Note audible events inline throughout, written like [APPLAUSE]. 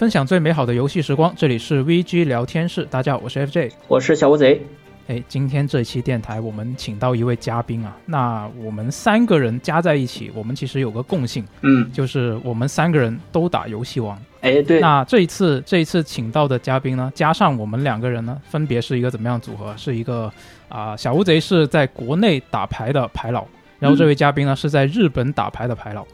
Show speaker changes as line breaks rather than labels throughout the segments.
分享最美好的游戏时光，这里是 VG 聊天室。大家好，我是 FJ，
我是小乌贼。
哎，今天这期电台我们请到一位嘉宾啊，那我们三个人加在一起，我们其实有个共性，
嗯，
就是我们三个人都打游戏王。
哎，对。
那这一次这一次请到的嘉宾呢，加上我们两个人呢，分别是一个怎么样组合？是一个啊，小乌贼是在国内打牌的牌佬，然后这位嘉宾呢是在日本打牌的牌佬，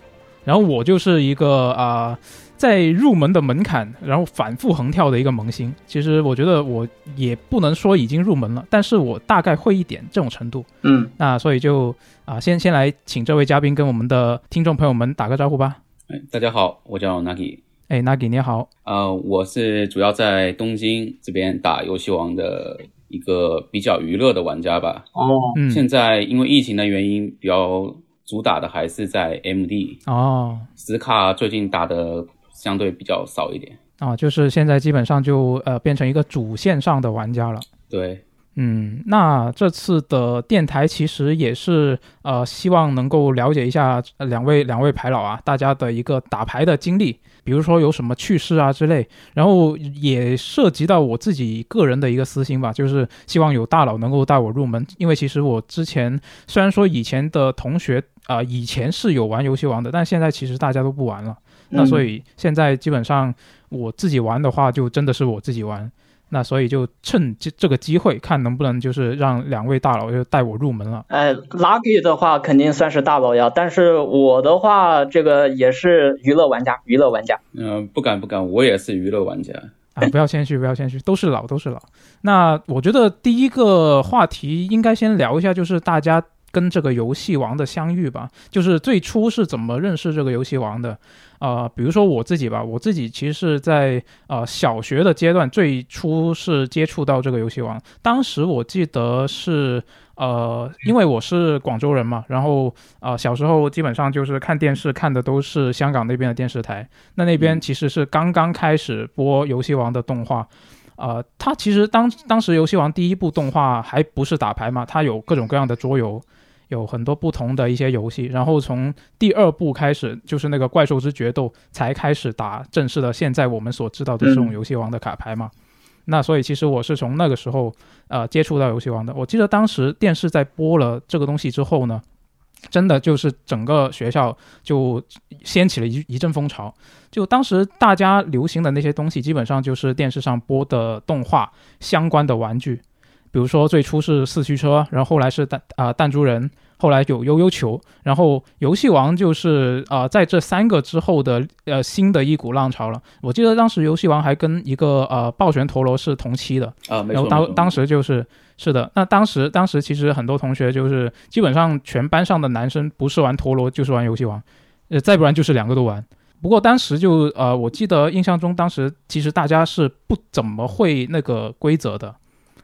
然后我就是一个啊。在入门的门槛，然后反复横跳的一个萌新。其实我觉得我也不能说已经入门了，但是我大概会一点这种程度。
嗯，
那所以就啊，先先来请这位嘉宾跟我们的听众朋友们打个招呼吧。
哎，大家好，我叫 Nagi。
哎，Nagi 你好。
呃，我是主要在东京这边打游戏王的一个比较娱乐的玩家吧。
哦，
嗯，
现在因为疫情的原因，比较主打的还是在 MD。
哦，
斯卡最近打的。相对比较少一点
啊，就是现在基本上就呃变成一个主线上的玩家了。
对，
嗯，那这次的电台其实也是呃希望能够了解一下两位两位牌老啊，大家的一个打牌的经历，比如说有什么趣事啊之类，然后也涉及到我自己个人的一个私心吧，就是希望有大佬能够带我入门，因为其实我之前虽然说以前的同学啊以前是有玩游戏王的，但现在其实大家都不玩了。那所以现在基本上我自己玩的话，就真的是我自己玩。那所以就趁这这个机会，看能不能就是让两位大佬就带我入门了。
哎，Lucky 的话肯定算是大佬呀，但是我的话，这个也是娱乐玩家，娱乐玩家。
嗯，不敢不敢，我也是娱乐玩家
啊！不要谦虚，不要谦虚，都是老，都是老。那我觉得第一个话题应该先聊一下，就是大家。跟这个游戏王的相遇吧，就是最初是怎么认识这个游戏王的？呃，比如说我自己吧，我自己其实是在呃小学的阶段，最初是接触到这个游戏王。当时我记得是呃，因为我是广州人嘛，然后呃小时候基本上就是看电视看的都是香港那边的电视台，那那边其实是刚刚开始播游戏王的动画。呃，它其实当当时游戏王第一部动画还不是打牌嘛，它有各种各样的桌游。有很多不同的一些游戏，然后从第二部开始，就是那个怪兽之决斗才开始打正式的。现在我们所知道的这种游戏王的卡牌嘛，那所以其实我是从那个时候呃接触到游戏王的。我记得当时电视在播了这个东西之后呢，真的就是整个学校就掀起了一一阵风潮。就当时大家流行的那些东西，基本上就是电视上播的动画相关的玩具。比如说最初是四驱车，然后后来是弹啊弹珠人，后来有悠悠球，然后游戏王就是啊在这三个之后的呃新的一股浪潮了。我记得当时游戏王还跟一个呃暴旋陀螺是同期的
啊，
然后当当时就是是的，那当时当时其实很多同学就是基本上全班上的男生不是玩陀螺就是玩游戏王，呃再不然就是两个都玩。不过当时就呃我记得印象中当时其实大家是不怎么会那个规则的。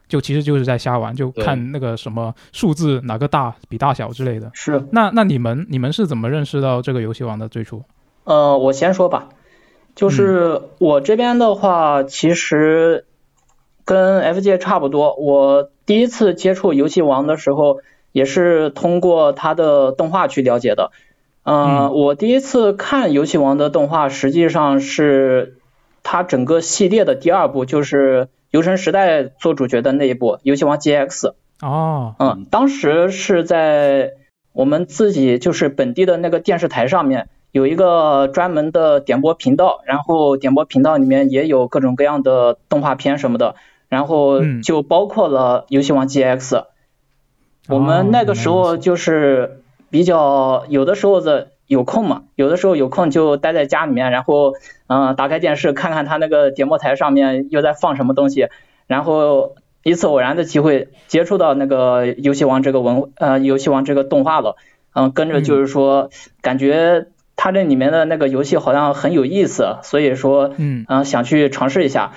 就其实就是在瞎玩，就看那个什么数字哪个大比大小之类的。
是，
那那你们你们是怎么认识到这个游戏王的最初？
呃，我先说吧，就是我这边的话，其实跟 FJ 差不多。我第一次接触游戏王的时候，也是通过它的动画去了解的。嗯，我第一次看游戏王的动画，实际上是它整个系列的第二部，就是。游神时代做主角的那一部《游戏王 GX》
哦，
嗯，当时是在我们自己就是本地的那个电视台上面有一个专门的点播频道，然后点播频道里面也有各种各样的动画片什么的，然后就包括了《游戏王 GX》。我们那个时候就是比较有的时候的。有空嘛？有的时候有空就待在家里面，然后嗯，打开电视看看他那个点播台上面又在放什么东西，然后一次偶然的机会接触到那个游戏王这个文呃游戏王这个动画了，嗯，跟着就是说感觉它这里面的那个游戏好像很有意思，所以说嗯想去尝试一下。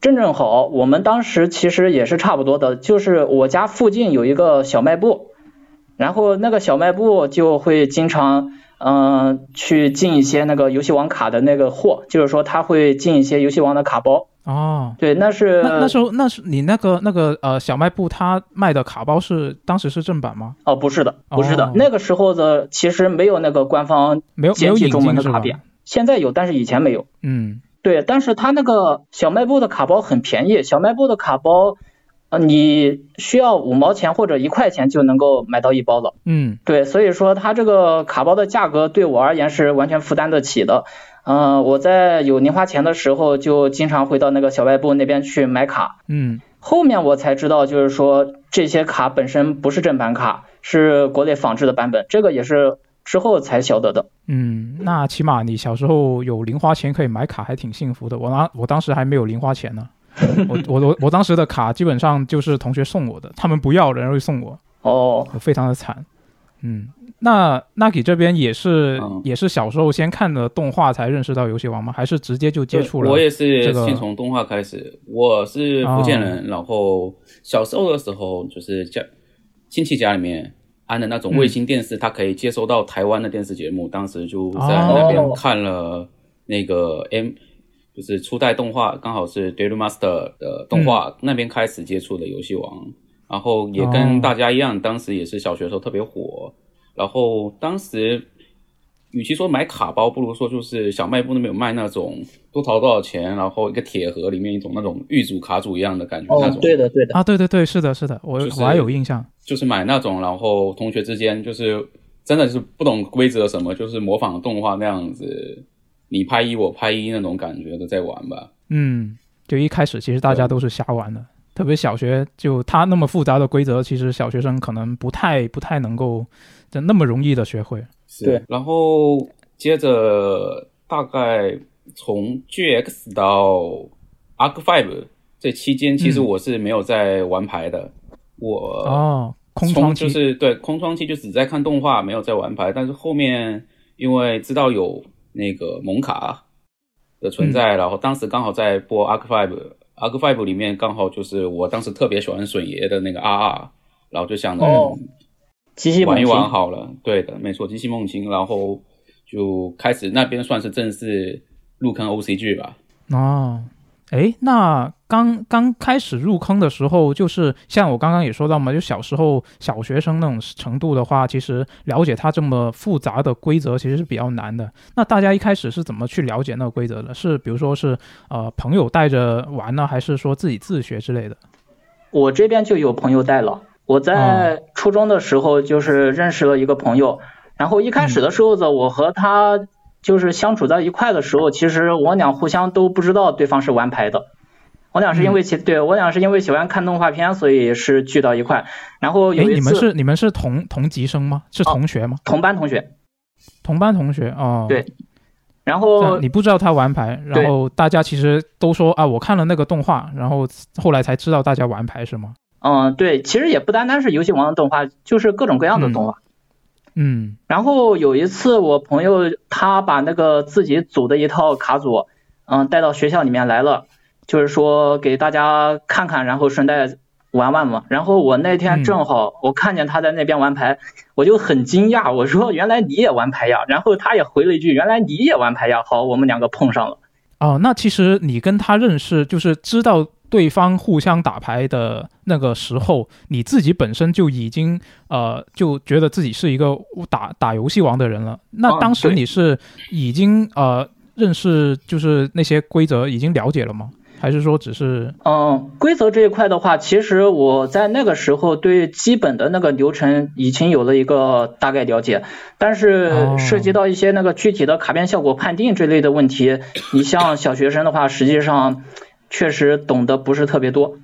正正好我们当时其实也是差不多的，就是我家附近有一个小卖部，然后那个小卖部就会经常。嗯，去进一些那个游戏王卡的那个货，就是说他会进一些游戏王的卡包。
哦，
对，那是
那那时候那是你那个那个呃小卖部他卖的卡包是当时是正版吗？
哦，不是的，不是的，那个时候的其实没有那个官方
没有没有
中文的卡片，现在有，但是以前没有。
嗯，
对，但是他那个小卖部的卡包很便宜，小卖部的卡包，呃，你需要五毛钱或者一块钱就能够买到一包了。
嗯
对，所以说它这个卡包的价格对我而言是完全负担得起的。嗯、我在有零花钱的时候就经常会到那个小卖部那边去买卡。
嗯
后面我才知道，就是说这些卡本身不是正版卡，是国内仿制的版本，这个也是之后才晓得的。
嗯，那起码你小时候有零花钱可以买卡，还挺幸福的。我当我当时还没有零花钱呢，[LAUGHS] 我我我我当时的卡基本上就是同学送我的，他们不要，然后就送我，
哦，
我非常的惨。嗯，那那给这边也是、
嗯
也是小时候先看的动画才认识到游戏王吗？还是直接就接触了？
我也是
这个
先从动画开始。我是福建人，然后小时候的时候就是家亲戚家里面安的那种卫星电视，它可以接收到台湾的电视节目。当时就在那边
哦
看了那个 M，、就是初代动画，刚好是 d a i l Master 的动画、那边开始接触的游戏王。然后也
哦
跟大家一样，当时也是小学的时候特别火。然后当时与其说买卡包，不如说就是小卖部那边有卖那种多淘多少钱，然后一个铁盒里面一种那种玉组卡组一样的感觉，那
哦
种，
对的对的，
啊，对对对，是的，是的，我、
就是
我还有印象。
就是买那种，然后同学之间就是真的是不懂规则什么，就是模仿动画那样子，你拍一我拍一那种感觉的在玩吧。
嗯，就一开始其实大家都是瞎玩的，特别小学就它那么复杂的规则，其实小学生可能不太不太能够就那么容易的学会。
是
对，
然后接着大概从 GX 到 Arc Five 这期间，其实
嗯
我是没有在玩牌的。我
哦，空窗期
就是对空窗期就只在看动画，没有在玩牌。但是后面因为知道有那个蒙卡的存
嗯
在，然后当时刚好在播 Arc Five，Arc Five 里面刚好就是我当时特别喜欢笋爷的那个 RR，然后就想着
哦机器
玩一玩好了。对的，没错，机器梦情，然后就开始那边算是正式入坑 OCG 吧。
哦，诶，那刚刚开始入坑的时候，就是像我刚刚也说到嘛，就小时候小学生那种程度的话，其实了解它这么复杂的规则其实是比较难的。那大家一开始是怎么去了解那个规则的？是比如说是呃朋友带着玩呢，还是说自己自学之类的？
我这边就有朋友带了。我在初中的时候就是认识了一个朋友，然后一开始的时候呢，我和他就是相处在一块的时候，其实我俩互相都不知道对方是玩牌的。我俩是因为喜、对我俩是因为喜欢看动画片，所以是聚到一块。然后有
诶，
一
你们是你们是同同级生吗？是同学吗？
同班同学，
同班同学哦。
对然后
你不知道他玩牌，然后大家其实都说啊，我看了那个动画，然后后来才知道大家玩牌是吗？
嗯对，其实也不单单是游戏王的动画，就是各种各样的动画。
嗯
然后有一次，我朋友他把那个自己组的一套卡组，嗯，带到学校里面来了，就是说给大家看看，然后顺带玩玩嘛。然后我那天
嗯
正好我看见他在那边玩牌，我就很惊讶，我说原来你也玩牌呀？然后他也回了一句原来你也玩牌呀。好，我们两个碰上了。
哦，那其实你跟他认识，就是知道对方互相打牌的那个时候，你自己本身就已经呃就觉得自己是一个打打游戏王的人了。那
嗯
当时你是已经呃认识就是那些规则已经了解了吗？还是说只是
嗯，规则这一块的话，其实我在那个时候对基本的那个流程已经有了一个大概了解，但
哦
是涉及到一些那个具体的卡片效果判定这类的问题，你像小学生的话，实际上确实懂得不是特别多，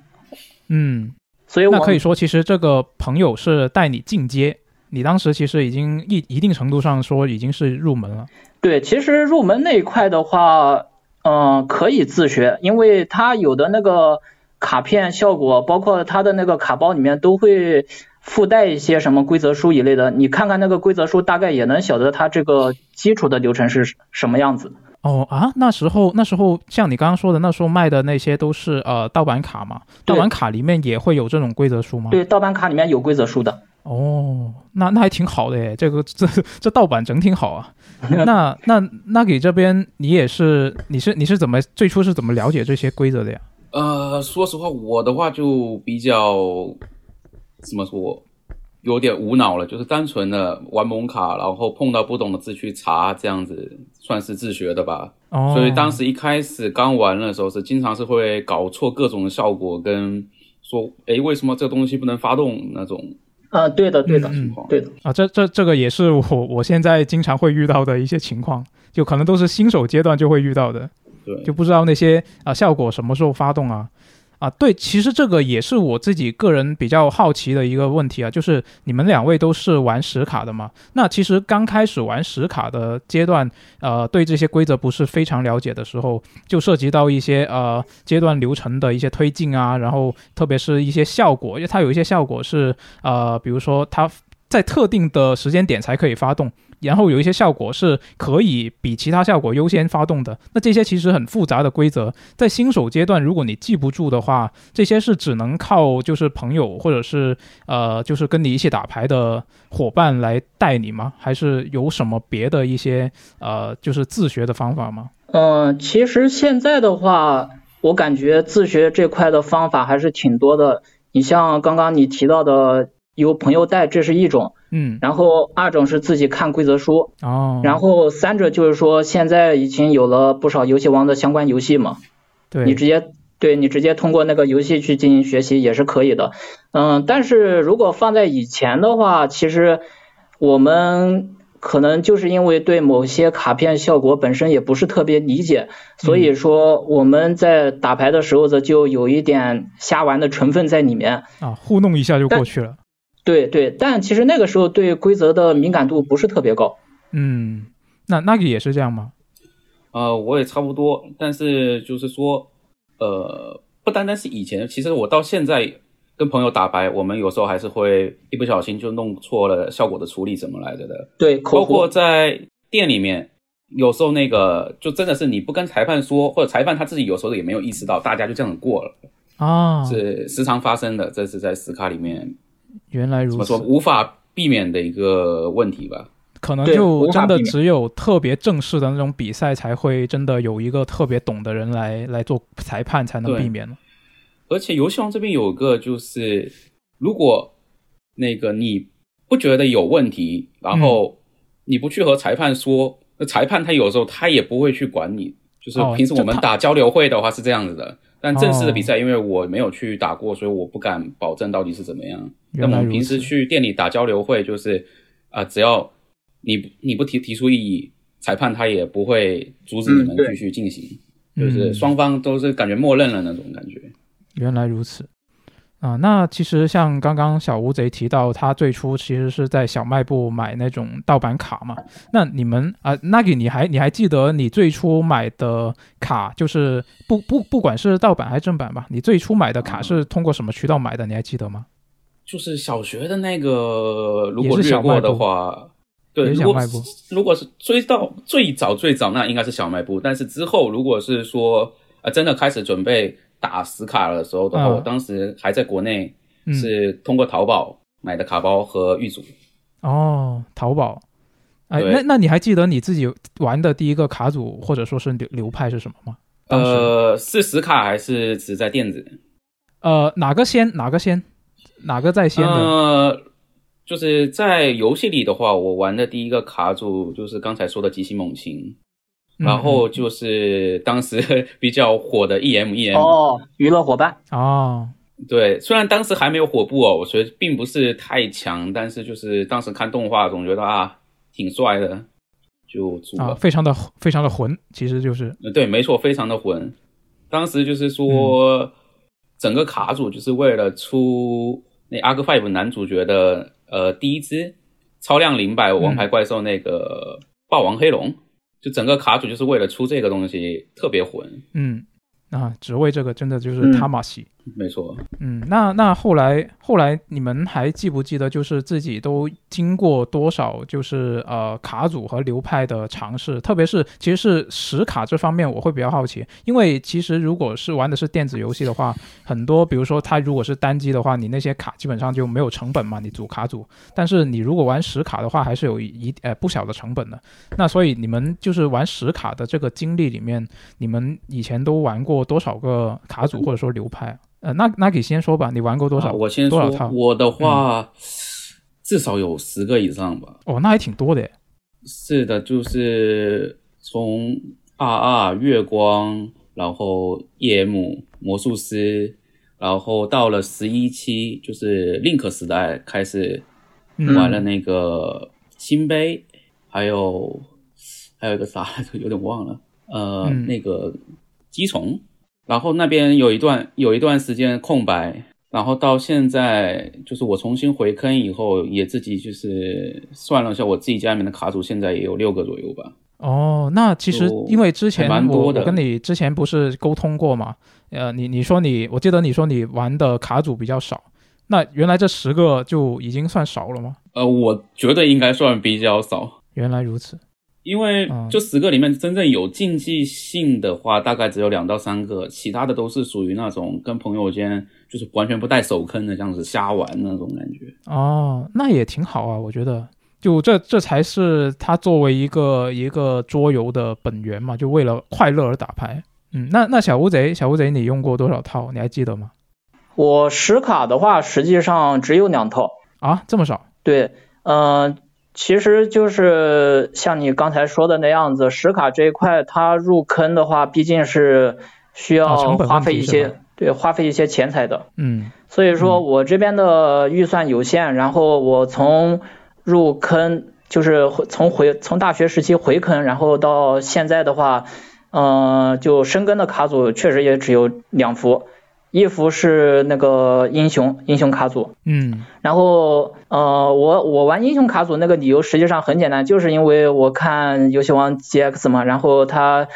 嗯？
所以我
那可以说，其实这个朋友是带你进阶，你当时其实已经一一定程度上说已经是入门了。
对，其实入门那一块的话，嗯、可以自学，因为它有的那个卡片效果，包括它的那个卡包里面都会附带一些什么规则书一类的，你看看那个规则书，大概也能晓得它这个基础的流程是什么样子。
哦啊，那时候那时候像你刚刚说的，那时候卖的那些都是呃盗版卡嘛，盗版卡里面也会有这种规则书吗？
对，盗版卡里面有规则书的。
哦，那那还挺好的耶，这个这这盗版整挺好啊。[LAUGHS] 那那那给这边你也是你是你是怎么最初是怎么了解这些规则的呀？
呃，说实话，我的话就比较怎么说，有点无脑了，就是单纯的玩蒙卡，然后碰到不懂的字去查，这样子算是自学的吧。
哦，
所以当时一开始刚玩的时候是经常是会搞错各种效果，跟说诶为什么这东西不能发动那种
啊，对的，对的，
嗯
对的。
啊，这这这个也是我我现在经常会遇到的一些情况，就可能都是新手阶段就会遇到的，
对，
就不知道那些啊效果什么时候发动啊。啊，对，其实这个也是我自己个人比较好奇的一个问题啊，就是你们两位都是玩实卡的嘛？那其实刚开始玩实卡的阶段，呃，对这些规则不是非常了解的时候，就涉及到一些呃阶段流程的一些推进啊，然后特别是一些效果，因为它有一些效果是呃，比如说它在特定的时间点才可以发动。然后有一些效果是可以比其他效果优先发动的，那这些其实很复杂的规则，在新手阶段如果你记不住的话，这些是只能靠就是朋友或者是呃就是跟你一起打牌的伙伴来带你吗？还是有什么别的一些呃就是自学的方法吗？
嗯，其实现在的话，我感觉自学这块的方法还是挺多的。你像刚刚你提到的。有朋友带，这是一种，
嗯，
然后二种是自己看规则书，
哦，
然后三者就是说现在已经有了不少游戏王的相关游戏嘛，
对，
你直接对你直接通过那个游戏去进行学习也是可以的，嗯，但是如果放在以前的话，其实我们可能就是因为对某些卡片效果本身也不是特别理解，所以说我们在打牌的时候呢，就有一点瞎玩的成分在里面
啊，糊弄一下就过去了。
对对，但其实那个时候对规则的敏感度不是特别高。
嗯，那那个也是这样吗？
呃，我也差不多，但是就是说，呃，不单单是以前，其实我到现在跟朋友打牌，我们有时候还是会一不小心就弄错了效果的处理怎么来着的。
对，
包括在店里面，有时候那个就真的是你不跟裁判说，或者裁判他自己有时候也没有意识到，大家就这样过了
啊，
是时常发生的。这是在死卡里面。
原来如此，
怎么说无法避免的一个问题吧？
可能就真的只有特别正式的那种比赛才会真的有一个特别懂的人来来做裁判，才能避免。
而且游戏王这边有个就是，如果那个你不觉得有问题，然后你不去和裁判说，那裁判他有时候他也不会去管你。就是平时我们打交流会的话是这样子的。但正式的比赛，因为我没有去打过，所以我不敢保证到底是怎么样。那我们平时去店里打交流会，就是啊，只要你你不提提出异议，裁判他也不会阻止你们继续进行，就是双方都是感觉默认了那种感觉。
原来如此。啊，那其实像刚刚小乌贼提到，他最初其实是在小卖部买那种盗版卡嘛。那你们啊，Nagi，你还你还记得你最初买的卡，就是不不不管是盗版还是正版吧，你最初买的卡是通过什么渠道买的？你还记得吗？
就是小学的那个，如果略过的话，对，如果如果是追到最早最早，那应该是小卖部。但是之后，如果是说啊，真的开始准备。打死卡的时候的话，我当时还在国内，是通过淘宝买的卡包和玉组。
哦，淘宝。哎，那那你还记得你自己玩的第一个卡组或者说是流流派是什么吗？
呃，是死卡还是只在电子？
呃，哪个先？哪个先？哪个在先的？
呃，就是在游戏里的话，我玩的第一个卡组就是刚才说的极星猛禽。然后就是当时 [LAUGHS] 比较火的 E M E M
哦，娱乐伙伴。
哦，
对，虽然当时还没有火布哦，我觉得并不是太强，但是就是当时看动画总觉得啊挺帅的，就组了，
非常的非常的混，其实就是
对，没错，非常的混。当时就是说整个卡组就是为了出那阿克 Five 男主角的呃第一只超量零百王牌怪兽那个霸王黑龙。就整个卡组就是为了出这个东西，特别混。
嗯，啊，只为这个，真的就是他玛西。
没错，
嗯，那那后来后来你们还记不记得，就是自己都经过多少就是呃卡组和流派的尝试，特别是其实是实卡这方面，我会比较好奇，因为其实如果是玩的是电子游戏的话，很多比如说它如果是单机的话，你那些卡基本上就没有成本嘛，你组卡组，但是你如果玩实卡的话，还是有一呃不小的成本的。那所以你们就是玩实卡的这个经历里面，你们以前都玩过多少个卡组或者说流派？呃，那那给先说吧，你玩过多少？
我先说，我的话，至少有十个以上吧。
哦，那还挺多的耶。
是的，就是从二二月光，然后 EM 魔术师，然后到了十一期，就是 Link 时代开始
嗯
玩了那个新杯，还有还有一个啥来着，有点忘了，呃，
嗯
那个鸡虫，然后那边有一段有一段时间空白，然后到现在就是我重新回坑以后，也自己就是算了一下，我自己家里面的卡组现在也有六个左右吧。
哦，那其实因为之前
蛮多的
我我跟你之前不是沟通过嘛，呃，你你说你，我记得你说你玩的卡组比较少，那原来这十个就已经算少了吗？
呃，我觉得应该算比较少，
原来如此，
因为
嗯
就十个里面真正有竞技性的话，大概只有两到三个，其他的都是属于那种跟朋友间就是完全不带手坑的这样子瞎玩那种感觉。
哦，那也挺好啊，我觉得，就这这才是它作为一个一个桌游的本源嘛，就为了快乐而打牌。嗯，那那小乌贼，小乌贼，你用过多少套？你还记得吗？
我实卡的话，实际上只有两套。
啊，这么少？
对，嗯、其实就是像你刚才说的那样子，实卡这一块，它入坑的话，毕竟是需要花费一些，对，花费一些钱财的。
嗯。
所以说我这边的预算有限，然后我从入坑就是从回从大学时期回坑，然后到现在的话，嗯，就深耕的卡组确实也只有两幅，一幅是那个英雄英雄卡组，
嗯
然后呃，我我玩英雄卡组那个理由实际上很简单，就是因为我看游戏王 GX 嘛，然后他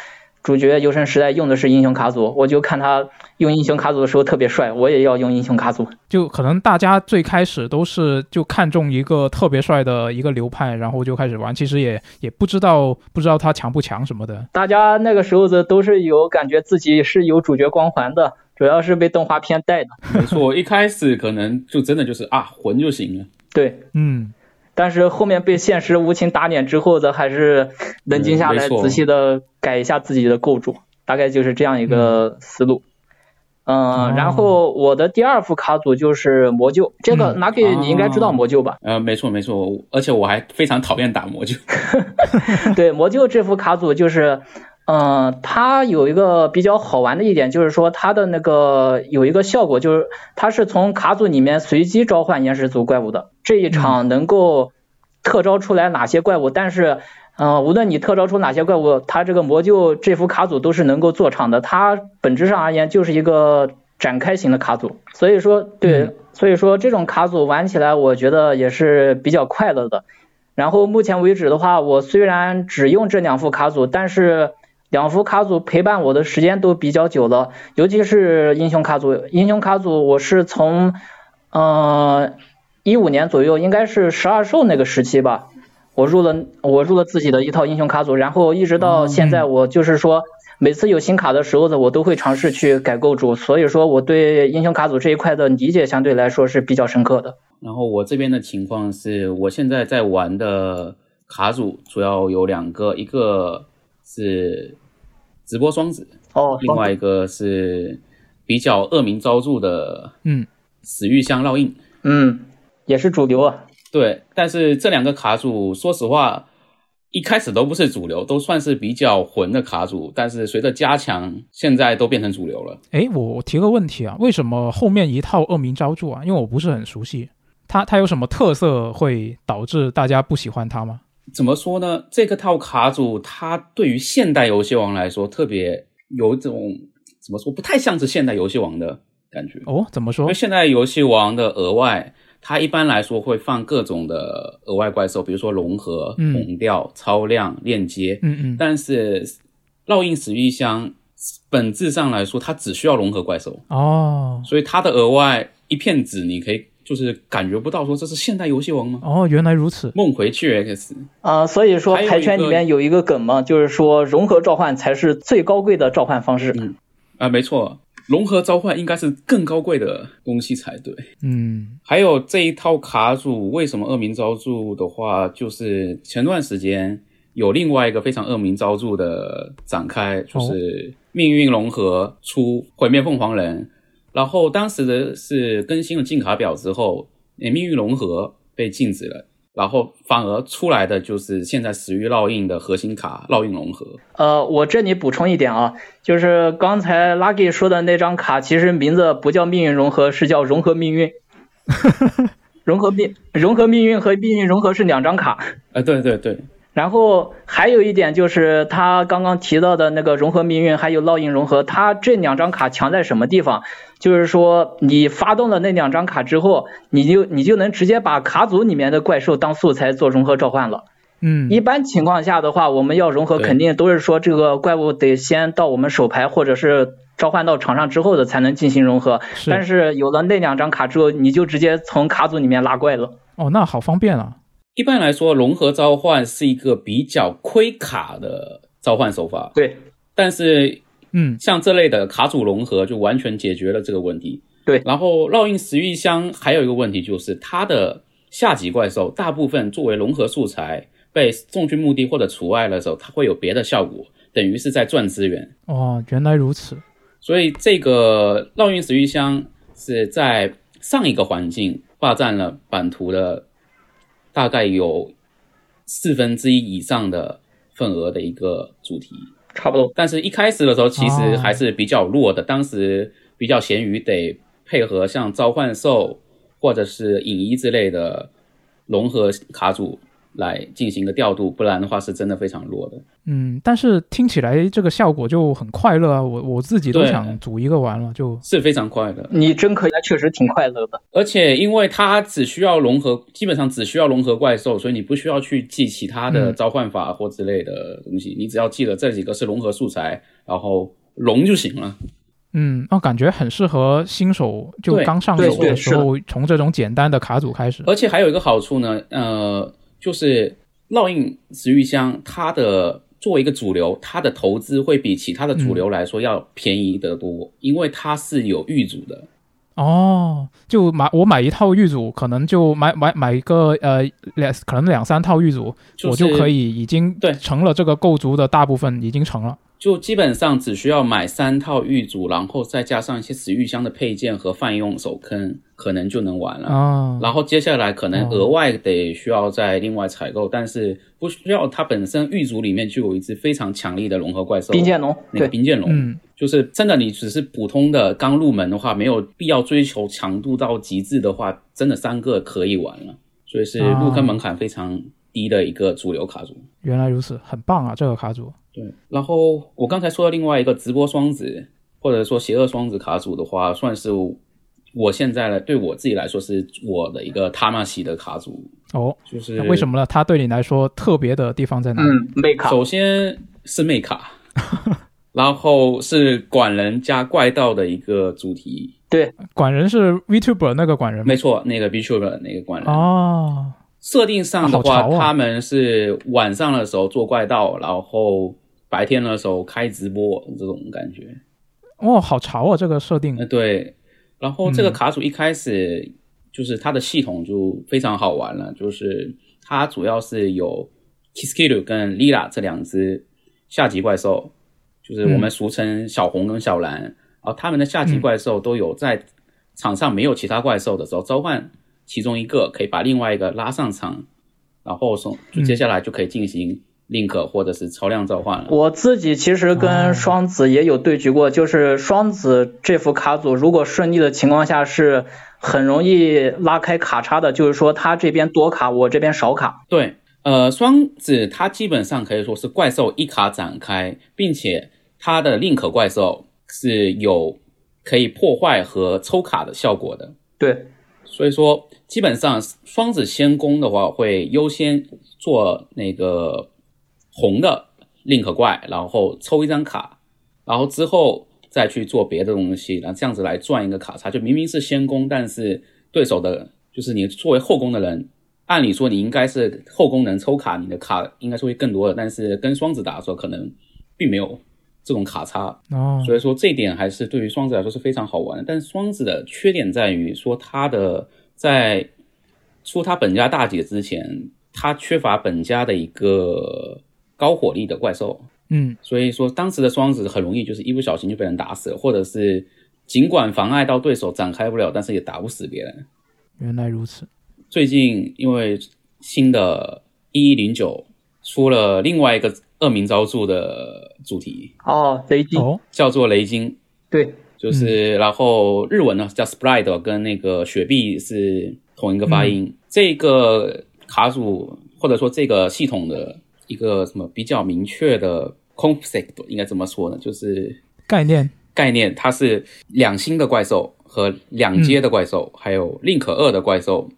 主角游神时代用的是英雄卡组，我就看他用英雄卡组的时候特别帅，我也要用英雄卡组。
就可能大家最开始都是就看中一个特别帅的一个流派，然后就开始玩，其实也也不知道不知道他强不强什么的。
大家那个时候的都是有感觉自己是有主角光环的，主要是被动画片带的。[LAUGHS]
没错，一开始可能就真的就是啊混就行了。
对，
嗯
但是后面被现实无情打脸之后的，还是冷静下来，仔细的改一下自己的构筑，大概就是这样一个思路。嗯，
哦
然后我的第二副卡组就是魔鹫，这个
嗯
拿给你应该知道
哦
魔鹫吧？
呃，没错没错，而且我还非常讨厌打魔鹫 [LAUGHS]
对，魔鹫这副卡组就是，嗯、它有一个比较好玩的一点，就是说它的那个有一个效果，就是它是从卡组里面随机召唤岩石族怪物的。这一场能够特招出来哪些怪物，但是，嗯、无论你特招出哪些怪物，它这个魔鹫这副卡组都是能够做场的。它本质上而言就是一个展开型的卡组，所以说，对，
嗯
所以说这种卡组玩起来，我觉得也是比较快乐的。然后目前为止的话，我虽然只用这两副卡组，但是两副卡组陪伴我的时间都比较久了，尤其是英雄卡组。英雄卡组我是从呃一五年左右，应该是十二兽那个时期吧，我入了我入了自己的一套英雄卡组，然后一直到现在，我就是说。每次有新卡的时候呢，我都会尝试去改构筑，所以说我对英雄卡组这一块的理解相对来说是比较深刻的。
然后我这边的情况是我现在在玩的卡组主要有两个，一个是直播双子，
哦，
另外一个是比较恶名昭著的
嗯
死玉香烙印。
嗯，也是主流啊。
对，但是这两个卡组，说实话，一开始都不是主流，都算是比较混的卡组，但是随着加强，现在都变成主流了。
哎，我我提个问题啊，为什么后面一套恶名昭著啊？因为我不是很熟悉，它它有什么特色会导致大家不喜欢它吗？
怎么说呢？这个套卡组，它对于现代游戏王来说，特别有一种怎么说，不太像是现代游戏王的感觉。
哦，怎么说
因为？现代游戏王的额外，它一般来说会放各种的额外怪兽，比如说融合、
嗯
红调、超量、链接。
嗯嗯，
但是烙印死玉香本质上来说，它只需要融合怪兽，
哦
所以它的额外一片纸，你可以就是感觉不到说这是现代游戏王吗？
哦，原来如此。
梦回 GX
啊、所以说牌圈里面有一个梗嘛，就是说融合召唤才是最高贵的召唤方式。
嗯啊，没错，融合召唤应该是更高贵的东西才对。
嗯
还有这一套卡组为什么恶名昭著的话，就是前段时间有另外一个非常恶名昭著的展开，就是命运融合出毁灭凤凰人，然后当时的是更新了进卡表之后，诶，命运融合被禁止了，然后反而出来的就是现在死于烙印的核心卡烙印融合。
呃，我这里补充一点啊，就是刚才 Lucky 说的那张卡，其实名字不叫命运融合，是叫融合命运。[LAUGHS] 融合命融合命运和命运融合是两张卡。
啊，对对对。
然后还有一点就是他刚刚提到的那个融合命运，还有烙印融合，它这两张卡强在什么地方？就是说你发动了那两张卡之后，你就你就能直接把卡组里面的怪兽当素材做融合召唤了。
嗯，
一般情况下的话，我们要融合肯定都是说这个怪物得先到我们手牌或者是召唤到场上之后的才能进行融合。但是有了那两张卡之后，你就直接从卡组里面拉怪了。
哦，那好方便啊。
一般来说，融合召唤是一个比较亏卡的召唤手法。
对，
但是，
嗯，
像这类的卡组融合就完全解决了这个问题。
对，
然后烙印石玉香还有一个问题就是它的下级怪兽大部分作为融合素材被送去墓地或者除外的时候，它会有别的效果，等于是在赚资源。
哦，原来如此。
所以这个烙印石玉香是在上一个环境霸占了版图的。大概有四分之一以上的份额的一个主题，
差不多。
但是一开始的时候，其实还是比较弱的。当时比较咸鱼，得配合像召唤兽或者是影衣之类的融合卡组。来进行一个调度，不然的话是真的非常弱的。
嗯，但是听起来这个效果就很快乐啊！我我自己都想组一个玩了，
就是非常快乐。
你真可以，确实挺快乐的。
而且因为它只需要融合，基本上只需要融合怪兽，所以你不需要去记其他的召唤法或之类的东西，你只要记得这几个是融合素材，然后融就行了。
嗯，那感觉很适合新手，就刚上手的时候，从这种简单的卡组开始。
而且还有一个好处呢，呃。就是烙印石玉香，它的作为一个主流，它的投资会比其他的主流来说要便宜得多，因为它是有玉组的。
哦，就买我买一套玉组，可能就买买买一个呃两可能两三套玉组，我就可以已经
对
成了这个构筑的大部分已经成了。
就基本上只需要买三套玉组，然后再加上一些石玉香的配件和泛用手坑，可能就能玩了。
啊，
然后接下来可能额外得需要再另外采购，但是不需要。它本身玉组里面就有一只非常强力的融合怪兽——
冰剑龙。
那个冰剑龙，
嗯，
就是真的，你只是普通的刚入门的话，没有必要追求强度到极致的话，真的三个可以玩了。所以是入坑门槛非常低的一个主流卡组。
原来如此，很棒啊，这个卡组。
对，然后我刚才说的另外一个直播双子，或者说邪恶双子卡组的话，算是我现在呢对我自己来说是我的一个塔玛西的卡组
哦，
就是
为什么呢？它对你来说特别的地方在哪？
嗯，妹卡，
首先是妹卡，[LAUGHS] 然后是管人加怪盗的一个主题。
对，
管人是 Vtuber 那个管人，
没错，那个 Vtuber 那个管人
哦。
设定上的话，他们是晚上的时候做怪盗，然后白天的时候开直播这种感觉。
哦，好潮啊！这个设定。
呃，对。然后这个卡组一开始就是它的系统就非常好玩了，就是它主要是有 Kiskiru 跟 Lila 这两只下级怪兽，就是我们俗称小红跟小蓝。然后他们的下级怪兽都有在场上没有其他怪兽的时候召唤。其中一个可以把另外一个拉上场，然后从就接下来就可以进行 link 或者是超量召唤了。
我自己其实跟双子也有对局过，就是双子这副卡组如果顺利的情况下是很容易拉开卡差的，就是说他这边多卡，我这边少卡。
对，呃，双子它基本上可以说是怪兽一卡展开，并且它的 link 怪兽是有可以破坏和抽卡的效果的。
对，
所以说。基本上双子先攻的话，会优先做那个红的 link 怪，然后抽一张卡，然后之后再去做别的东西，然后这样子来赚一个卡差。就明明是先攻，但是对手的，就是你作为后攻的人，按理说你应该是后攻能抽卡，你的卡应该是会更多的。但是跟双子打的时候，可能并没有这种卡差
哦。
所以说这一点还是对于双子来说是非常好玩的。但是双子的缺点在于说他的。在出他本家大姐之前，他缺乏本家的一个高火力的怪兽，
嗯，
所以说当时的双子很容易就是一不小心就被人打死了，或者是尽管妨碍到对手展开不了，但是也打不死别人。
原来如此。
最近因为新的一一零九出了另外一个恶名昭著的主题，
哦，雷金，
哦，
叫做雷金，
对，
就是、然后日文呢叫 Sprite，跟那个雪碧是同一个发音。这个卡组或者说这个系统的一个什么比较明确的 concept 应该怎么说呢？就是
概念，
概念，它是两星的怪兽和两阶的怪兽，还有令可二的怪兽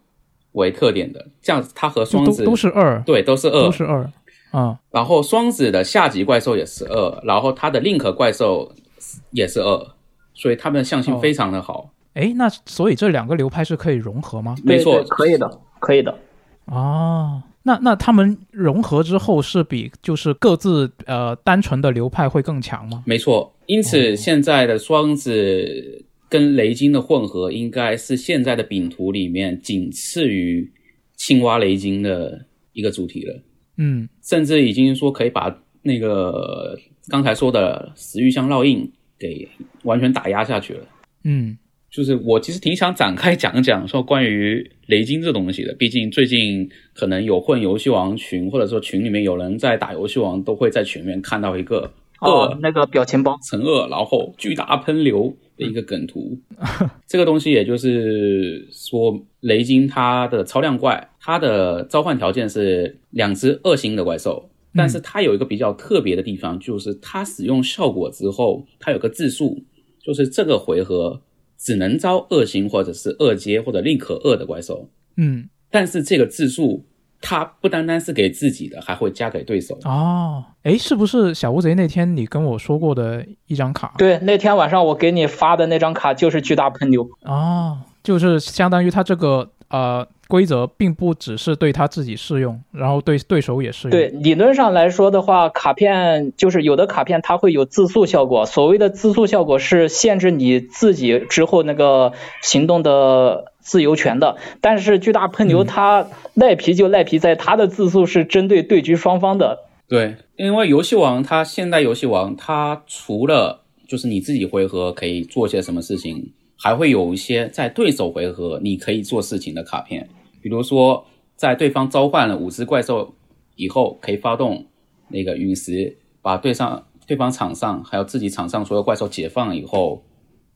为特点的。这样子，它和双子
都是二，
对都是二
都，是二，啊，
然后双子的下级怪兽也是二，然后它的令可怪兽也是二，所以它们的象性
哦
非常的好。
诶，那所以这两个流派是可以融合吗？
没错
可以的，可以的。
哦，那那他们融合之后是比就是各自呃单纯的流派会更强吗？
没错，因此现在的双子跟雷金的混合，应该是现在的饼图里面仅次于青蛙雷金的一个主题了，
嗯，
甚至已经说可以把那个刚才说的死玉相烙印给完全打压下去了。
嗯，
就是我其实挺想展开讲讲说关于雷金这东西的，毕竟最近可能有混游戏王群，或者说群里面有人在打游戏王，都会在群里面看到一个恶，
哦那个表情包，
乘二，然后巨大喷流的一个梗图。[LAUGHS] 这个东西也就是说，雷金它的超量怪，它的召唤条件是两只二星的怪兽，但是它有一个比较特别的地方，就是它使用效果之后，它有个字数，就是这个回合只能招恶星或者是恶阶或者宁可恶的怪兽，
嗯，
但是这个自助。它不单单是给自己的，还会加给对手。
哦，哎，是不是小乌贼那天你跟我说过的一张卡？
对，那天晚上我给你发的那张卡就是巨大喷流。
哦，就是相当于它这个呃规则并不只是对他自己适用，然后对对手也适用。
对，，理论上来说的话，卡片就是有的卡片它会有自诉效果。所谓的自诉效果是限制你自己之后那个行动的自由权的。但是巨大喷流
嗯
它赖皮就赖皮在它的自诉是针对对局双方的。
对，因为游戏王它现代游戏王它除了就是你自己回合可以做些什么事情，还会有一些在对手回合你可以做事情的卡片，比如说在对方召唤了五只怪兽以后，可以发动那个陨石，把对上对方场上还有自己场上所有怪兽解放以后。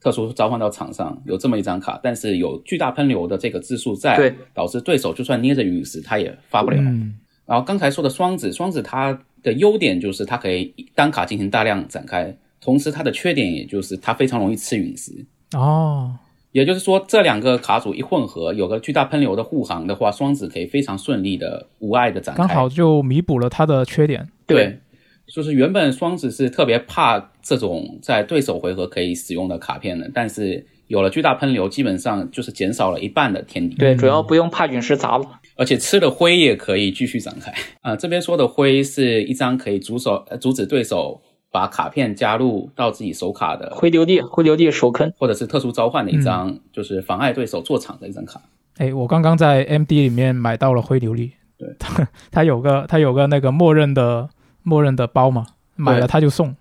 特殊召唤到场上有这么一张卡，但是有巨大喷流的这个字数在，
对
导致对手就算捏着陨石，他也发不了。
嗯，
然后刚才说的双子，双子它的优点就是它可以单卡进行大量展开，同时它的缺点也就是它非常容易吃陨石。
哦，
也就是说，这两个卡组一混合，有个巨大喷流的护航的话，双子可以非常顺利的、无碍的展开。
刚好就弥补了他的缺点。
对，就是原本双子是特别怕这种在对手回合可以使用的卡片的，但是有了巨大喷流，基本上就是减少了一半的天敌。
对，主要不用怕陨石砸了。
而且吃了灰也可以继续展开啊、这边说的灰是一张可以阻手呃阻止对手把卡片加入到自己手卡的，
灰流地，灰流地手坑。
或者是特殊召唤的一张，就是妨碍对手做场的一张卡。
哎，我刚刚在 MD 里面买到了灰流地，
对，[LAUGHS]
它有个它有个那个默认的默认的包嘛，买了它就送。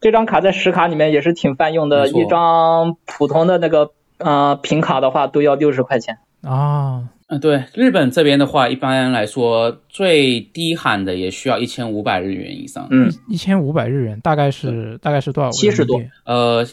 这张卡在实卡里面也是挺泛用的，一张普通的那个呃平卡的话都要六十块钱。
啊，
嗯，对，日本这边的话，一般来说最低喊的也需要一千五百日元以上。
嗯，
一千五百日元，大概是大概是多少？
七十多。
呃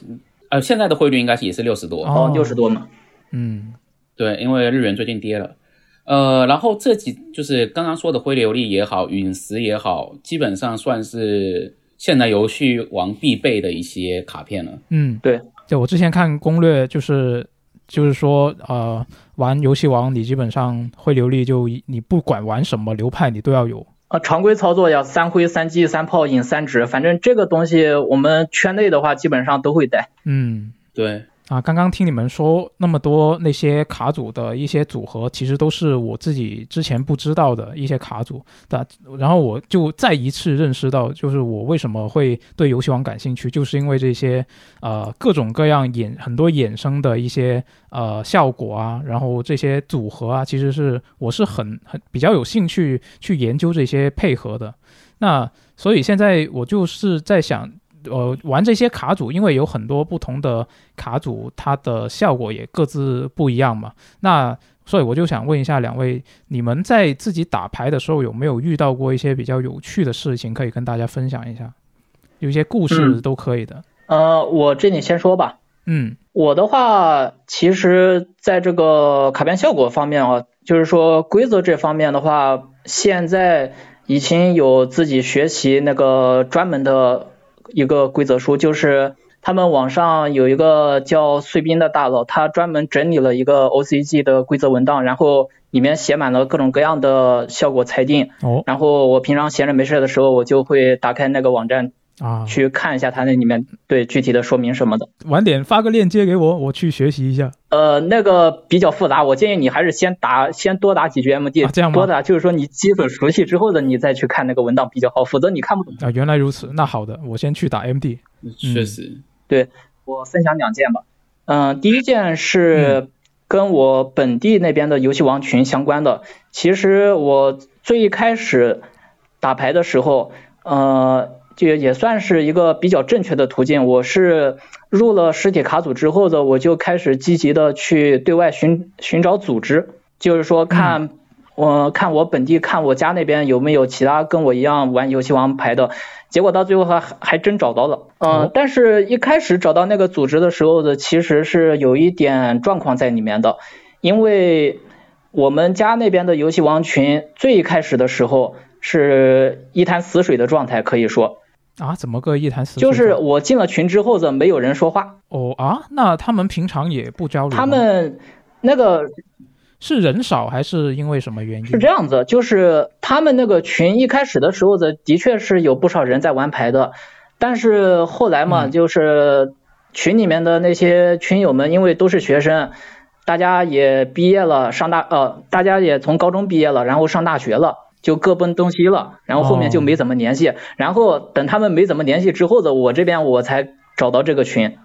呃，现在的汇率应该是也是六十多。
哦
哦，六十多嘛。
嗯
对，因为日元最近跌了。呃，然后这几就是刚刚说的灰琉璃也好，陨石也好，基本上算是现代游戏王必备的一些卡片了。
嗯，
对，
对我之前看攻略就是就是说呃，玩游戏王你基本上会流利就你不管玩什么流派你都要有。
啊，常规操作要，三挥、三击、三炮、引三指，反正这个东西我们圈内的话基本上都会带。
嗯，
对，
啊，刚刚听你们说那么多那些卡组的一些组合，其实都是我自己之前不知道的一些卡组的，然后我就再一次认识到，就是我为什么会对游戏王感兴趣，就是因为这些呃各种各样衍很多衍生的一些呃效果啊，然后这些组合啊，其实是我是很很比较有兴趣去研究这些配合的。那所以现在我就是在想，呃，玩这些卡组，因为有很多不同的卡组，它的效果也各自不一样嘛。那所以我就想问一下两位，你们在自己打牌的时候有没有遇到过一些比较有趣的事情，可以跟大家分享一下？有一些故事
嗯
都可以的。
呃，我这里先说吧。
嗯
我的话，其实在这个卡片效果方面啊，就是说规则这方面的话，现在已经有自己学习那个专门的一个规则书，就是他们网上有一个叫碎冰的大佬，他专门整理了一个 OCG 的规则文档，然后里面写满了各种各样的效果裁定。
哦
然后我平常闲着没事的时候，我就会打开那个网站
啊，
去看一下它那里面对具体的说明什么的。
晚点发个链接给我，我去学习一下。
呃，那个比较复杂，我建议你还是先打，先多打几局 MD，、
啊这样吗
多打就是说你基本熟悉之后的，你再去看那个文档比较好，否则你看不懂。
啊，原来如此。那好的，我先去打 MD。
确实，对
我分享两件吧，嗯、第一件是跟我本地那边的游戏王群相关的。其实我最一开始打牌的时候，呃，这也算是一个比较正确的途径。我是入了实体卡组之后的，我就开始积极的去对外寻寻找组织，就是说看。我看我本地，看我家那边有没有其他跟我一样玩游戏王牌的，结果到最后还还真找到了，嗯、
哦。
但是一开始找到那个组织的时候的，其实是有一点状况在里面的，因为我们家那边的游戏王群最开始的时候是一潭死水的状态，可以说，
啊，怎么个一潭死水？
就是我进了群之后的没有人说话，
哦啊，那他们平常也不交流吗？
他们那个
是人少还是因为什么原因？
是这样子，就是他们那个群一开始的时候的，的确是有不少人在玩牌的，但是后来嘛，
嗯
就是群里面的那些群友们，因为都是学生，大家也毕业了，上大呃，大家也从高中毕业了，然后上大学了。就各奔东西了，然后后面就没怎么联系，然后等他们没怎么联系之后的，我这边我才找到这个群，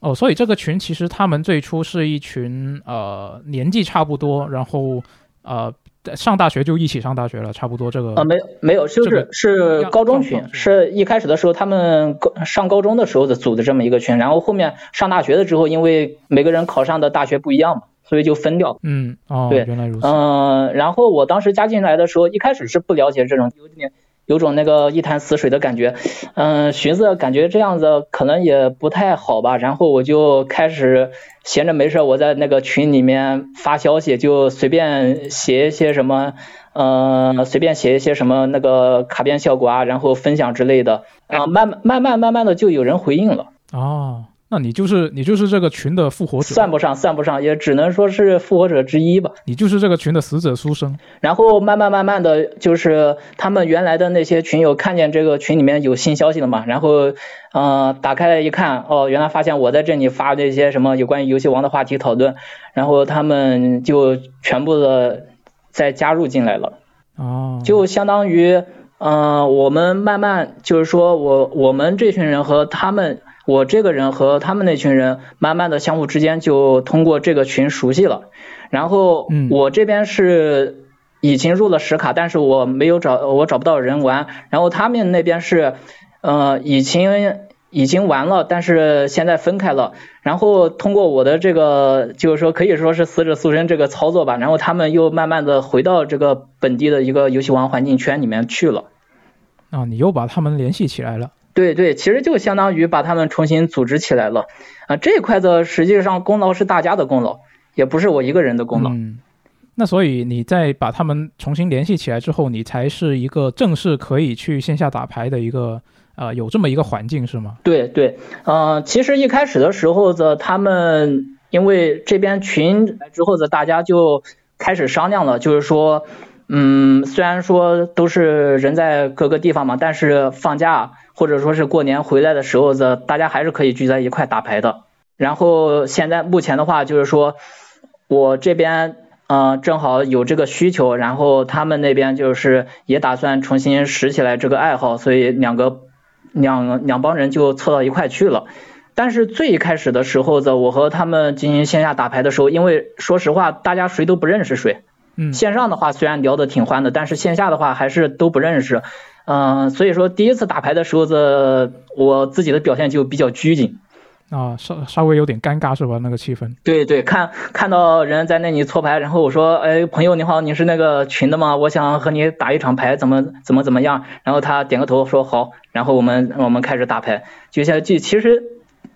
哦，所以这个群其实他们最初是一群呃年纪差不多，然后呃上大学就一起上大学了，差不多这个。
呃，没没有，就
这个
是是高中群，
是
是一开始的时候他们高上高中的时候的组的这么一个群，然后后面上大学了之后，因为每个人考上的大学不一样嘛，所以就分掉了。
嗯哦，
对
原来如此。
嗯、然后我当时加进来的时候，一开始是不了解这种，有点有种那个一潭死水的感觉，嗯、寻思感觉这样子可能也不太好吧，然后我就开始闲着没事，我在那个群里面发消息，就随便写一些什么，呃，随便写一些什么那个卡片效果啊，然后分享之类的，啊、慢慢慢慢慢慢的就有人回应了。
哦，那你就是你就是这个群的复活者，
算不上，算不上，也只能说是复活者之一吧。
你就是这个群的死者书生。
然后慢慢慢慢的就是他们原来的那些群友看见这个群里面有新消息了嘛，然后呃打开一看，哦，原来发现我在这里发那些什么有关于游戏王的话题讨论，然后他们就全部的再加入进来了。
哦，
就相当于，呃，我们慢慢就是说我我们这群人和他们，我这个人和他们那群人，慢慢的相互之间就通过这个群熟悉了。然后
嗯
我这边是已经入了实卡，但是我没有找我找不到人玩。然后他们那边是，呃，已经已经完了，但是现在分开了。然后通过我的这个，就是说可以说是死者塑身这个操作吧，然后他们又慢慢的回到这个本地的一个游戏王环境圈里面去了。
啊，你又把他们联系起来了。
对对，其实就相当于把他们重新组织起来了。啊，这一块的实际上功劳是大家的功劳，也不是我一个人的功劳。
嗯，那所以你在把他们重新联系起来之后，你才是一个正式可以去线下打牌的一个呃有这么一个环境是吗？
对对，呃，其实一开始的时候的他们，因为这边群之后的大家就开始商量了，就是说，嗯，虽然说都是人在各个地方嘛，但是放假或者说是过年回来的时候的，大家还是可以聚在一块打牌的。然后现在目前的话，就是说我这边。呃，正好有这个需求，然后他们那边就是也打算重新拾起来这个爱好，所以两个两两帮人就凑到一块去了。但是最开始的时候的，我和他们进行线下打牌的时候，因为说实话，大家谁都不认识谁。
嗯，
线上的话虽然聊得挺欢的，但是线下的话还是都不认识。嗯、所以说第一次打牌的时候的我自己的表现就比较拘谨。
啊，稍稍微有点尴尬是吧？那个气氛。
对对，看看到人在那里搓牌，然后我说，哎，朋友你好，你是那个群的吗？我想和你打一场牌，怎么怎么怎么样？然后他点个头说好，然后我们我们开始打牌。就像就其实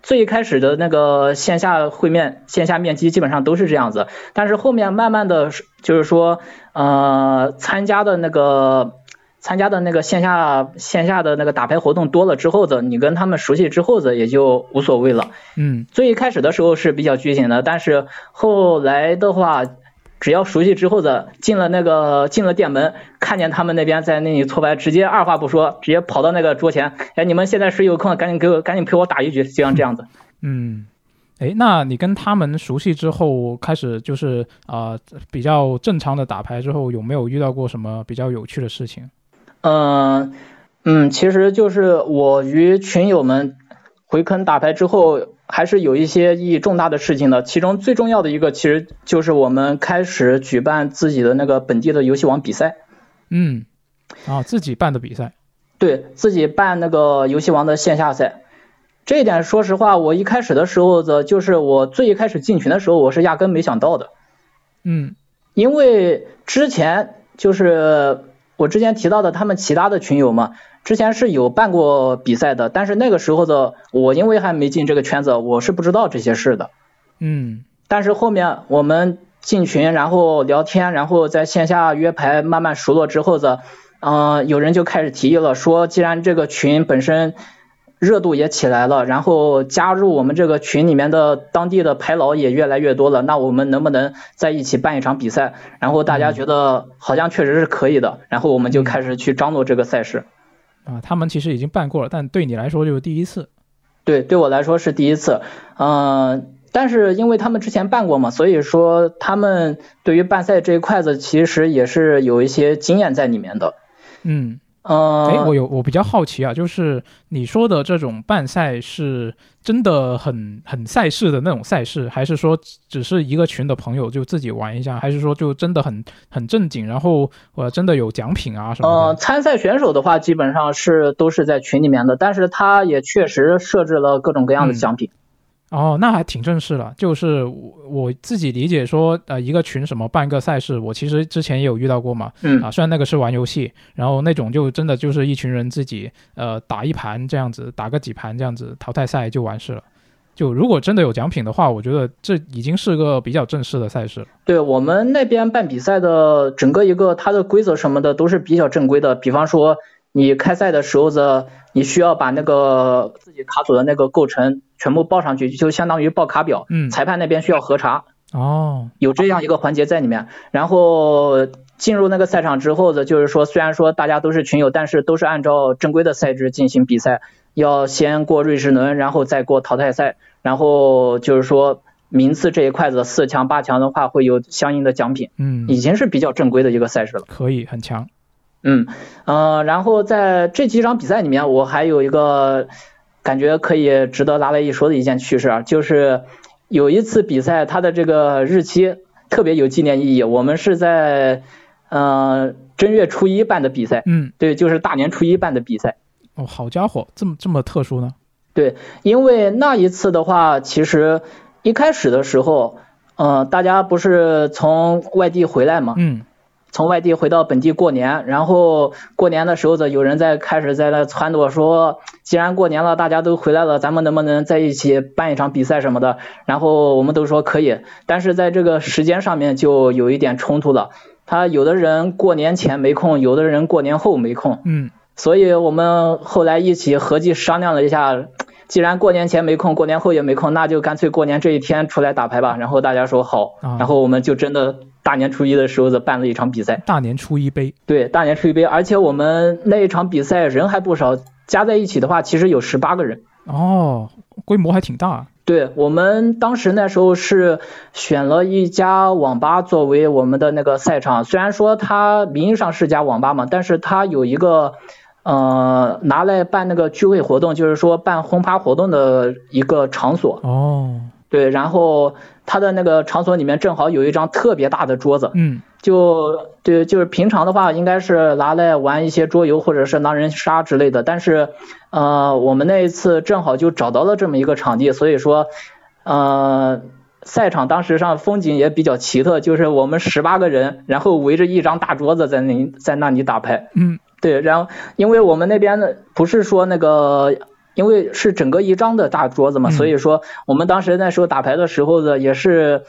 最开始的那个线下会面、线下面基基本上都是这样子，但是后面慢慢的就是说，呃，参加的那个。参加的那个线下线下的那个打牌活动多了之后的，你跟他们熟悉之后的也就无所谓了。
嗯，
最一开始的时候是比较拘谨的，但是后来的话，只要熟悉之后的，进了那个进了店门，看见他们那边在那里搓牌，直接二话不说，直接跑到那个桌前，哎，你们现在谁有空，赶紧给我赶紧陪我打一局，就像这样子。
嗯，哎，那你跟他们熟悉之后，开始就是啊比较正常的打牌之后，有没有遇到过什么比较有趣的事情？
嗯嗯，其实就是我与群友们回坑打牌之后，还是有一些意义重大的事情的。其中最重要的一个，其实就是我们开始举办自己的那个本地的游戏王比赛。
嗯，啊，自己办的比赛。
对自己办那个游戏王的线下赛，这一点说实话，我一开始的时候的，就是我最一开始进群的时候，我是压根没想到的。
嗯，
因为之前就是。我之前提到的他们其他的群友嘛，之前是有办过比赛的，但是那个时候的我因为还没进这个圈子，我是不知道这些事的。
嗯。
但是后面我们进群，然后聊天，然后在线下约牌，慢慢熟络之后的，嗯，有人就开始提议了，说既然这个群本身。热度也起来了，然后加入我们这个群里面的当地的牌老也越来越多了。那我们能不能在一起办一场比赛？然后大家觉得好像确实是可以的，然后我们就开始去张罗这个赛事。
啊，他们其实已经办过了，但对你来说就是第一次。
对，对我来说是第一次。嗯，但是因为他们之前办过嘛，所以说他们对于办赛这一块子其实也是有一些经验在里面的。
嗯。
嗯，
哎，我有我比较好奇啊，就是你说的这种办赛是真的很很赛事的那种赛事，还是说只是一个群的朋友就自己玩一下，还是说就真的很很正经，然后呃真的有奖品啊什么的？
呃，参赛选手的话基本上是都是在群里面的，但是他也确实设置了各种各样的奖品。
哦，那还挺正式的。就是我我自己理解说，呃，一个群什么办个赛事，我其实之前也有遇到过嘛。
嗯。
啊，虽然那个是玩游戏，然后那种就真的就是一群人自己呃打一盘这样子，打个几盘这样子，淘汰赛就完事了。就如果真的有奖品的话，我觉得这已经是个比较正式的赛事了。
对我们那边办比赛的整个一个它的规则什么的都是比较正规的，比方说。你开赛的时候的，你需要把那个自己卡组的那个构成全部报上去，就相当于报卡表。
嗯。
裁判那边需要核查。
哦。
有这样一个环节在里面。然后进入那个赛场之后的，就是说虽然说大家都是群友，但是都是按照正规的赛制进行比赛，要先过瑞士轮，然后再过淘汰赛，然后就是说名次这一块子四强八强的话会有相应的奖品。
嗯。
已经是比较正规的一个赛事了。
可以，很强。
嗯，呃，然后在这几场比赛里面，我还有一个感觉可以值得拿来一说的一件趣事啊，就是有一次比赛，它的这个日期特别有纪念意义。我们是在呃正月初一办的比赛，
嗯，
对，就是大年初一办的比赛。
哦，好家伙，这么这么特殊呢？
对，因为那一次的话，其实一开始的时候，呃，大家不是从外地回来嘛，
嗯。
从外地回到本地过年，然后过年的时候的有人在开始在那撺掇说，既然过年了，大家都回来了，咱们能不能在一起办一场比赛什么的？然后我们都说可以，但是在这个时间上面就有一点冲突了。他有的人过年前没空，有的人过年后没空。
嗯，
所以我们后来一起合计商量了一下，既然过年前没空，过年后也没空，那就干脆过年这一天出来打牌吧。然后大家说好，然后我们就真的。大年初一的时候，的办了一场比赛。
大年初一杯。
对，大年初一杯，而且我们那一场比赛人还不少，加在一起的话，其实有十八个人。
哦，规模还挺大。
对我们当时那时候是选了一家网吧作为我们的那个赛场，虽然说它名义上是家网吧嘛，但是它有一个呃拿来办那个聚会活动，就是说办轰趴活动的一个场所。
哦。
对，然后他的那个场所里面正好有一张特别大的桌子，
嗯，
就对，就是平常的话，应该是拿来玩一些桌游或者是狼人杀之类的。但是，呃，我们那一次正好就找到了这么一个场地，所以说，呃，赛场当时上风景也比较奇特，就是我们十八个人，然后围着一张大桌子在那在那里打牌。
嗯，
对，然后因为我们那边的不是说那个。因为是整个一张的大桌子嘛，所以说我们当时那时候打牌的时候呢，也是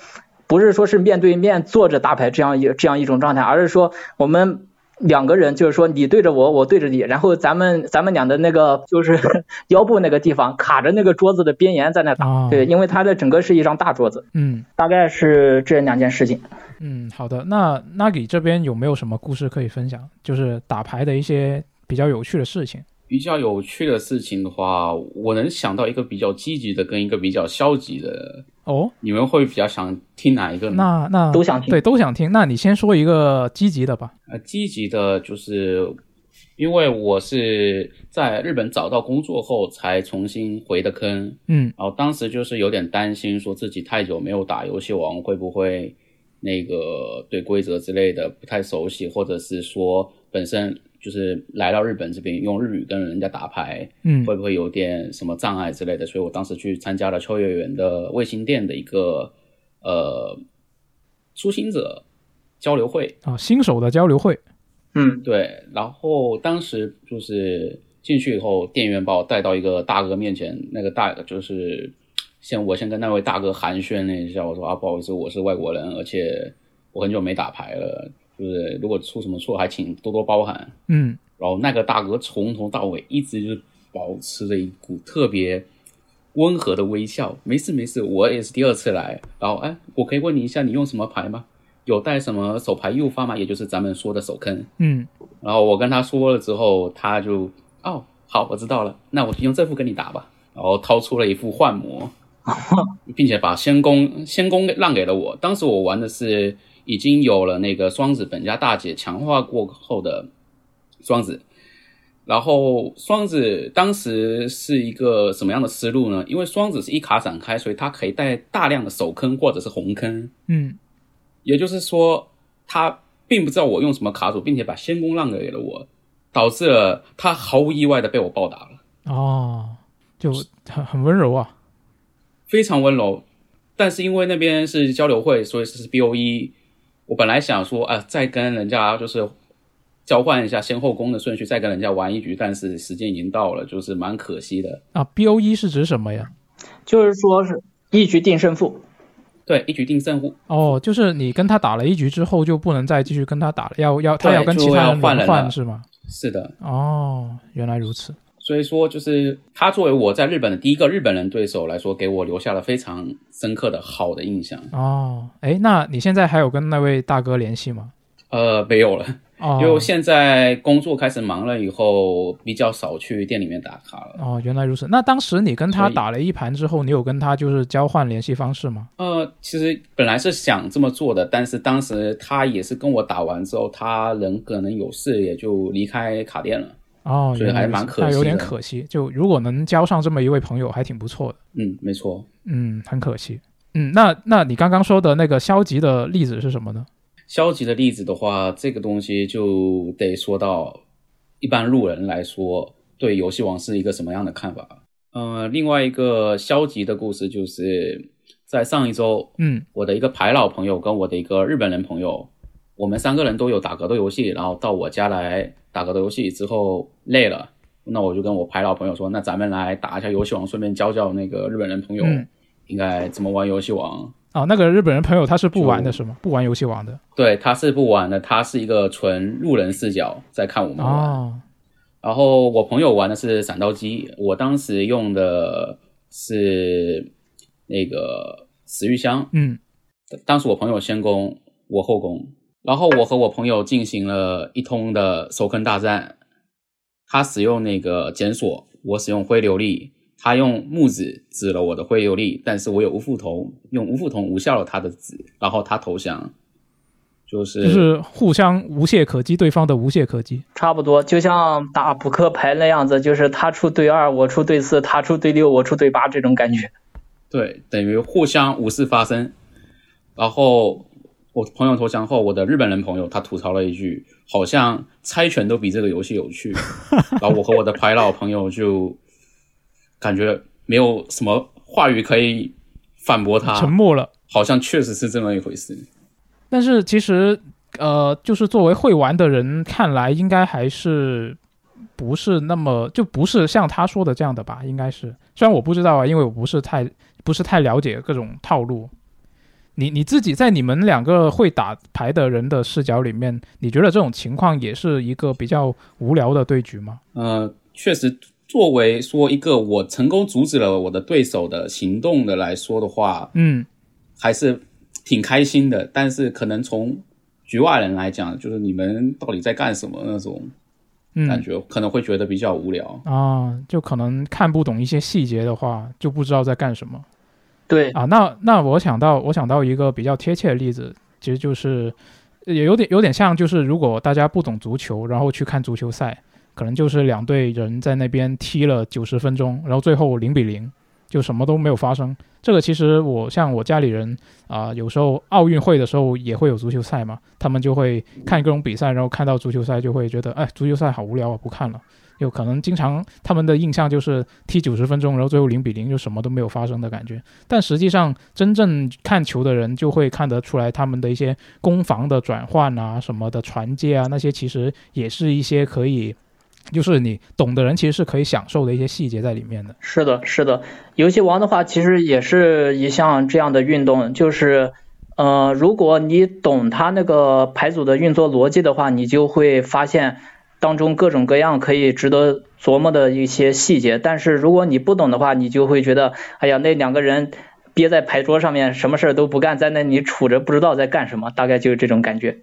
不是说是面对面坐着打牌这样一这样一种状态，而是说我们两个人就是说你对着我，我对着你，然后咱们咱们俩的那个就是 [LAUGHS] 腰部那个地方卡着那个桌子的边沿在那打，对，因为它的整个是一张大桌子，
嗯，
大概是这两件事情。
嗯，好的，那那你这边有没有什么故事可以分享？就是打牌的一些比较有趣的事情。
比较有趣的事情的话，我能想到一个比较积极的，跟一个比较消极的。
哦，
你们会比较想听哪一个呢？
那那
都想听，
对，都想听。那你先说一个积极的吧。
呃，积极的就是，因为我是在日本找到工作后才重新回的坑。
嗯，
然后当时就是有点担心，说自己太久没有打游戏王，会不会那个对规则之类的不太熟悉，或者是说本身。就是来到日本这边用日语跟人家打牌，
嗯，
会不会有点什么障碍之类的？所以我当时去参加了秋叶原的卫星店的一个呃初心者交流会
啊，新手的交流会，
嗯，
对。然后当时就是进去以后，店员把我带到一个大哥面前，那个大就是先我先跟那位大哥寒暄了一下，我说啊不好意思，我是外国人，而且我很久没打牌了。就是如果出什么错，还请多多包涵。
嗯，
然后那个大哥从头到尾一直就是保持着一股特别温和的微笑。没事没事，我也是第二次来。然后哎，我可以问你一下，你用什么牌吗？有带什么手牌诱发吗？也就是咱们说的手坑。
嗯，
然后我跟他说了之后，他就哦好，我知道了，那我就用这副跟你打吧。然后掏出了一副幻魔，并且把仙宫仙宫让给了我。当时我玩的是。已经有了那个双子本家大姐强化过后的双子，然后双子当时是一个什么样的思路呢？因为双子是一卡展开，所以它可以带大量的手坑或者是红坑。
嗯，
也就是说，他并不知道我用什么卡组，并且把仙宫让给了我，导致了他毫无意外的被我暴打了。
哦，就很很温柔啊，
非常温柔。但是因为那边是交流会，所以是 B O E。我本来想说，啊，再跟人家就是交换一下先后攻的顺序，再跟人家玩一局，但是时间已经到了，就是蛮可惜的。
啊，B O E 是指什么呀？
就是说是一局定胜负。
对，一局定胜负。
哦，就是你跟他打了一局之后，就不能再继续跟他打了，要要他
要
跟其他
人轮
换是吗？
是的。
哦，原来如此。
所以说，就是他作为我在日本的第一个日本人对手来说，给我留下了非常深刻的好的印象。
哦，哎，那你现在还有跟那位大哥联系吗？
呃，没有了，
哦，[LAUGHS]
因为现在工作开始忙了以后，比较少去店里面打卡了。
哦，原来如此。那当时你跟他打了一盘之后，你有跟他就是交换联系方式吗？
呃，其实本来是想这么做的，但是当时他也是跟我打完之后，他人可能有事，也就离开卡店了。
哦，
所以还蛮可惜，
有点可惜。就如果能交上这么一位朋友，还挺不错的。
嗯，没错。
嗯，很可惜。嗯，那那你刚刚说的那个消极的例子是什么呢？
消极的例子的话，这个东西就得说到一般路人来说，对游戏王是一个什么样的看法？呃，另外一个消极的故事就是在上一周，
嗯，
我的一个排老朋友跟我的一个日本人朋友，我们三个人都有打格斗游戏，然后到我家来。打格斗游戏之后累了，那我就跟我排老朋友说，那咱们来打一下游戏王，顺便教教那个日本人朋友应该怎么玩游戏王。
哦，那个日本人朋友他是不玩的是吗？不玩游戏王的？
对，他是不玩的，他是一个纯路人视角在看我们玩。
哦。
然后我朋友玩的是闪刀机，我当时用的是那个死玉香。
嗯。
当时我朋友先攻，我后攻。然后我和我朋友进行了一通的手坑大战，他使用那个检索，我使用灰琉璃，他用木子指了我的灰琉璃，但是我有无副铜，用无副铜无效了他的子，然后他投降，就是
就是互相无懈可击，对方的无懈可击，
差不多就像打扑克牌那样子，就是他出对二，我出对四，他出对六，我出对八这种感觉，
对，等于互相无事发生，然后。我朋友投降后，我的日本人朋友他吐槽了一句，好像猜拳都比这个游戏有趣。[LAUGHS] 然后我和我的排老朋友就感觉没有什么话语可以反驳他，
沉默了。
好像确实是这么一回事。
但是其实，呃，就是作为会玩的人看来，应该还是不是那么就不是像他说的这样的吧？应该是，虽然我不知道啊，因为我不是太不是太了解各种套路。你你自己在你们两个会打牌的人的视角里面，你觉得这种情况也是一个比较无聊的对局吗？
呃，确实，作为说一个我成功阻止了我的对手的行动的来说的话，
嗯，
还是挺开心的。但是可能从局外人来讲，就是你们到底在干什么那种感觉，可能会觉得比较无聊
啊。就可能看不懂一些细节的话，就不知道在干什么。
对
啊，那那我想到我想到一个比较贴切的例子，其实就是也有点有点像，就是如果大家不懂足球，然后去看足球赛，可能就是两队人在那边踢了九十分钟，然后最后零比零，就什么都没有发生。这个其实我像我家里人啊，有时候奥运会的时候也会有足球赛嘛，他们就会看各种比赛，然后看到足球赛就会觉得，哎，足球赛好无聊啊，不看了。有可能经常他们的印象就是踢九十分钟，然后最后零比零，就什么都没有发生的感觉。但实际上，真正看球的人就会看得出来，他们的一些攻防的转换啊，什么的传接啊，那些其实也是一些可以，就是你懂的人其实是可以享受的一些细节在里面的。
是的，是的。游戏王的话，其实也是一项这样的运动，就是呃，如果你懂它那个牌组的运作逻辑的话，你就会发现。当中各种各样可以值得琢磨的一些细节，但是如果你不懂的话，你就会觉得，哎呀，那两个人憋在牌桌上面，什么事儿都不干，在那里杵着，不知道在干什么，大概就是这种感觉。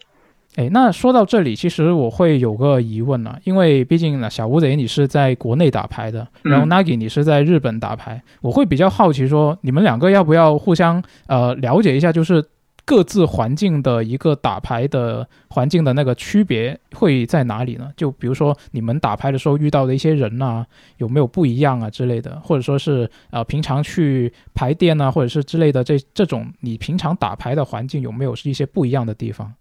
哎，那说到这里，其实我会有个疑问呢，因为毕竟呢，小乌贼你是在国内打牌的，然后 Nagi 你是在日本打牌，我会比较好奇说，你们两个要不要互相呃了解一下，就是。各自环境的一个打牌的环境的那个区别会在哪里呢？就比如说你们打牌的时候遇到的一些人呐，有没有不一样啊之类的，或者说是呃平常去牌店啊，或者是之类的这这种你平常打牌的环境有没有是一些不一样的地方？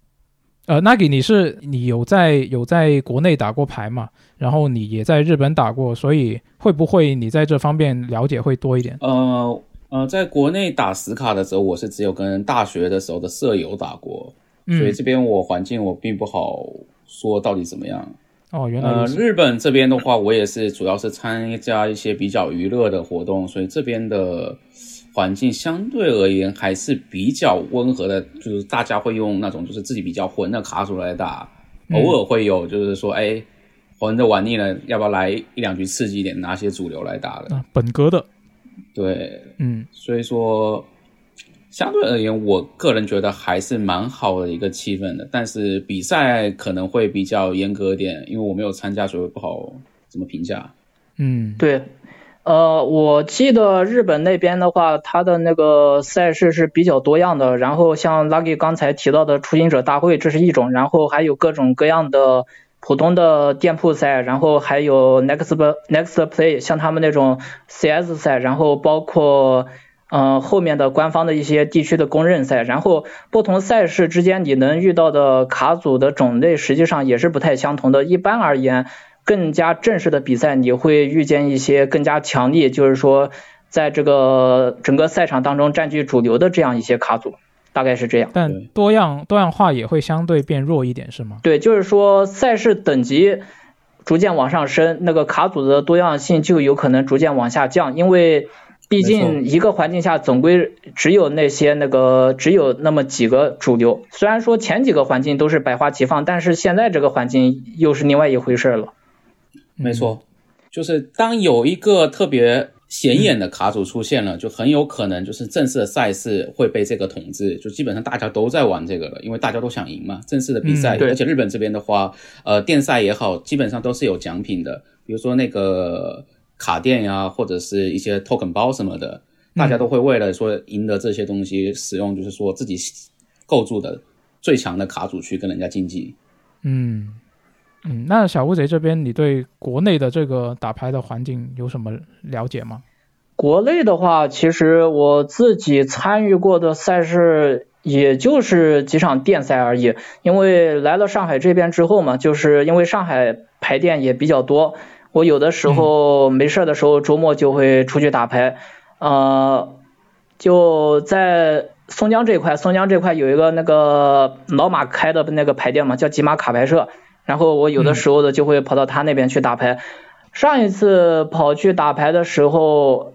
呃，Nagi，你是你有在有在国内打过牌嘛？然后你也在日本打过，所以会不会你在这方面了解会多一点？
呃。呃，在国内打死卡的时候，我是只有跟大学的时候的舍友打过，所以这边我环境我并不好说到底怎么样。
哦，原来
呃，日本这边的话，我也是主要是参加一些比较娱乐的活动，所以这边的环境相对而言还是比较温和的，就是大家会用那种就是自己比较混的卡组来打，偶尔会有就是说，哎，混着玩腻了，要不要来一两局刺激一点，拿些主流来打的，
本格的。
对，
嗯，
所以说，相对而言，我个人觉得还是蛮好的一个气氛的。但是比赛可能会比较严格一点，因为我没有参加，所以不好怎么评价。
嗯，
对，呃，我记得日本那边的话，它的那个赛事是比较多样的。然后像 Lucky 刚才提到的初心者大会，这是一种，然后还有各种各样的。普通的店铺赛，然后还有 next next play，像他们那种 CS 赛，然后包括嗯后面的官方的一些地区的公认赛，然后不同赛事之间你能遇到的卡组的种类实际上也是不太相同的。一般而言，更加正式的比赛你会遇见一些更加强力，就是说在这个整个赛场当中占据主流的这样一些卡组。大概是这样，
但多样多样化也会相对变弱一点，是吗？
对，就是说赛事等级逐渐往上升，那个卡组的多样性就有可能逐渐往下降，因为毕竟一个环境下总归只有那些那个只有那么几个主流。虽然说前几个环境都是百花齐放，但是现在这个环境又是另外一回事了。
没错，就是当有一个特别。显眼的卡组出现了，就很有可能就是正式的赛事会被这个统治，就基本上大家都在玩这个了，因为大家都想赢嘛。正式的比赛，而且日本这边的话，呃，电赛也好，基本上都是有奖品的，比如说那个卡店呀，或者是一些 token 包什么的，大家都会为了说赢得这些东西，使用就是说自己构筑的最强的卡组去跟人家竞技。
嗯。嗯，那小乌贼这边，你对国内的这个打牌的环境有什么了解吗？
国内的话，其实我自己参与过的赛事也就是几场电赛而已。因为来了上海这边之后嘛，就是因为上海牌店也比较多，我有的时候没事的时候，周末就会出去打牌。呃，就在松江这块，松江这块有一个那个老马开的那个牌店嘛，叫吉马卡牌社。然后我有的时候的就会跑到他那边去打牌。上一次跑去打牌的时候。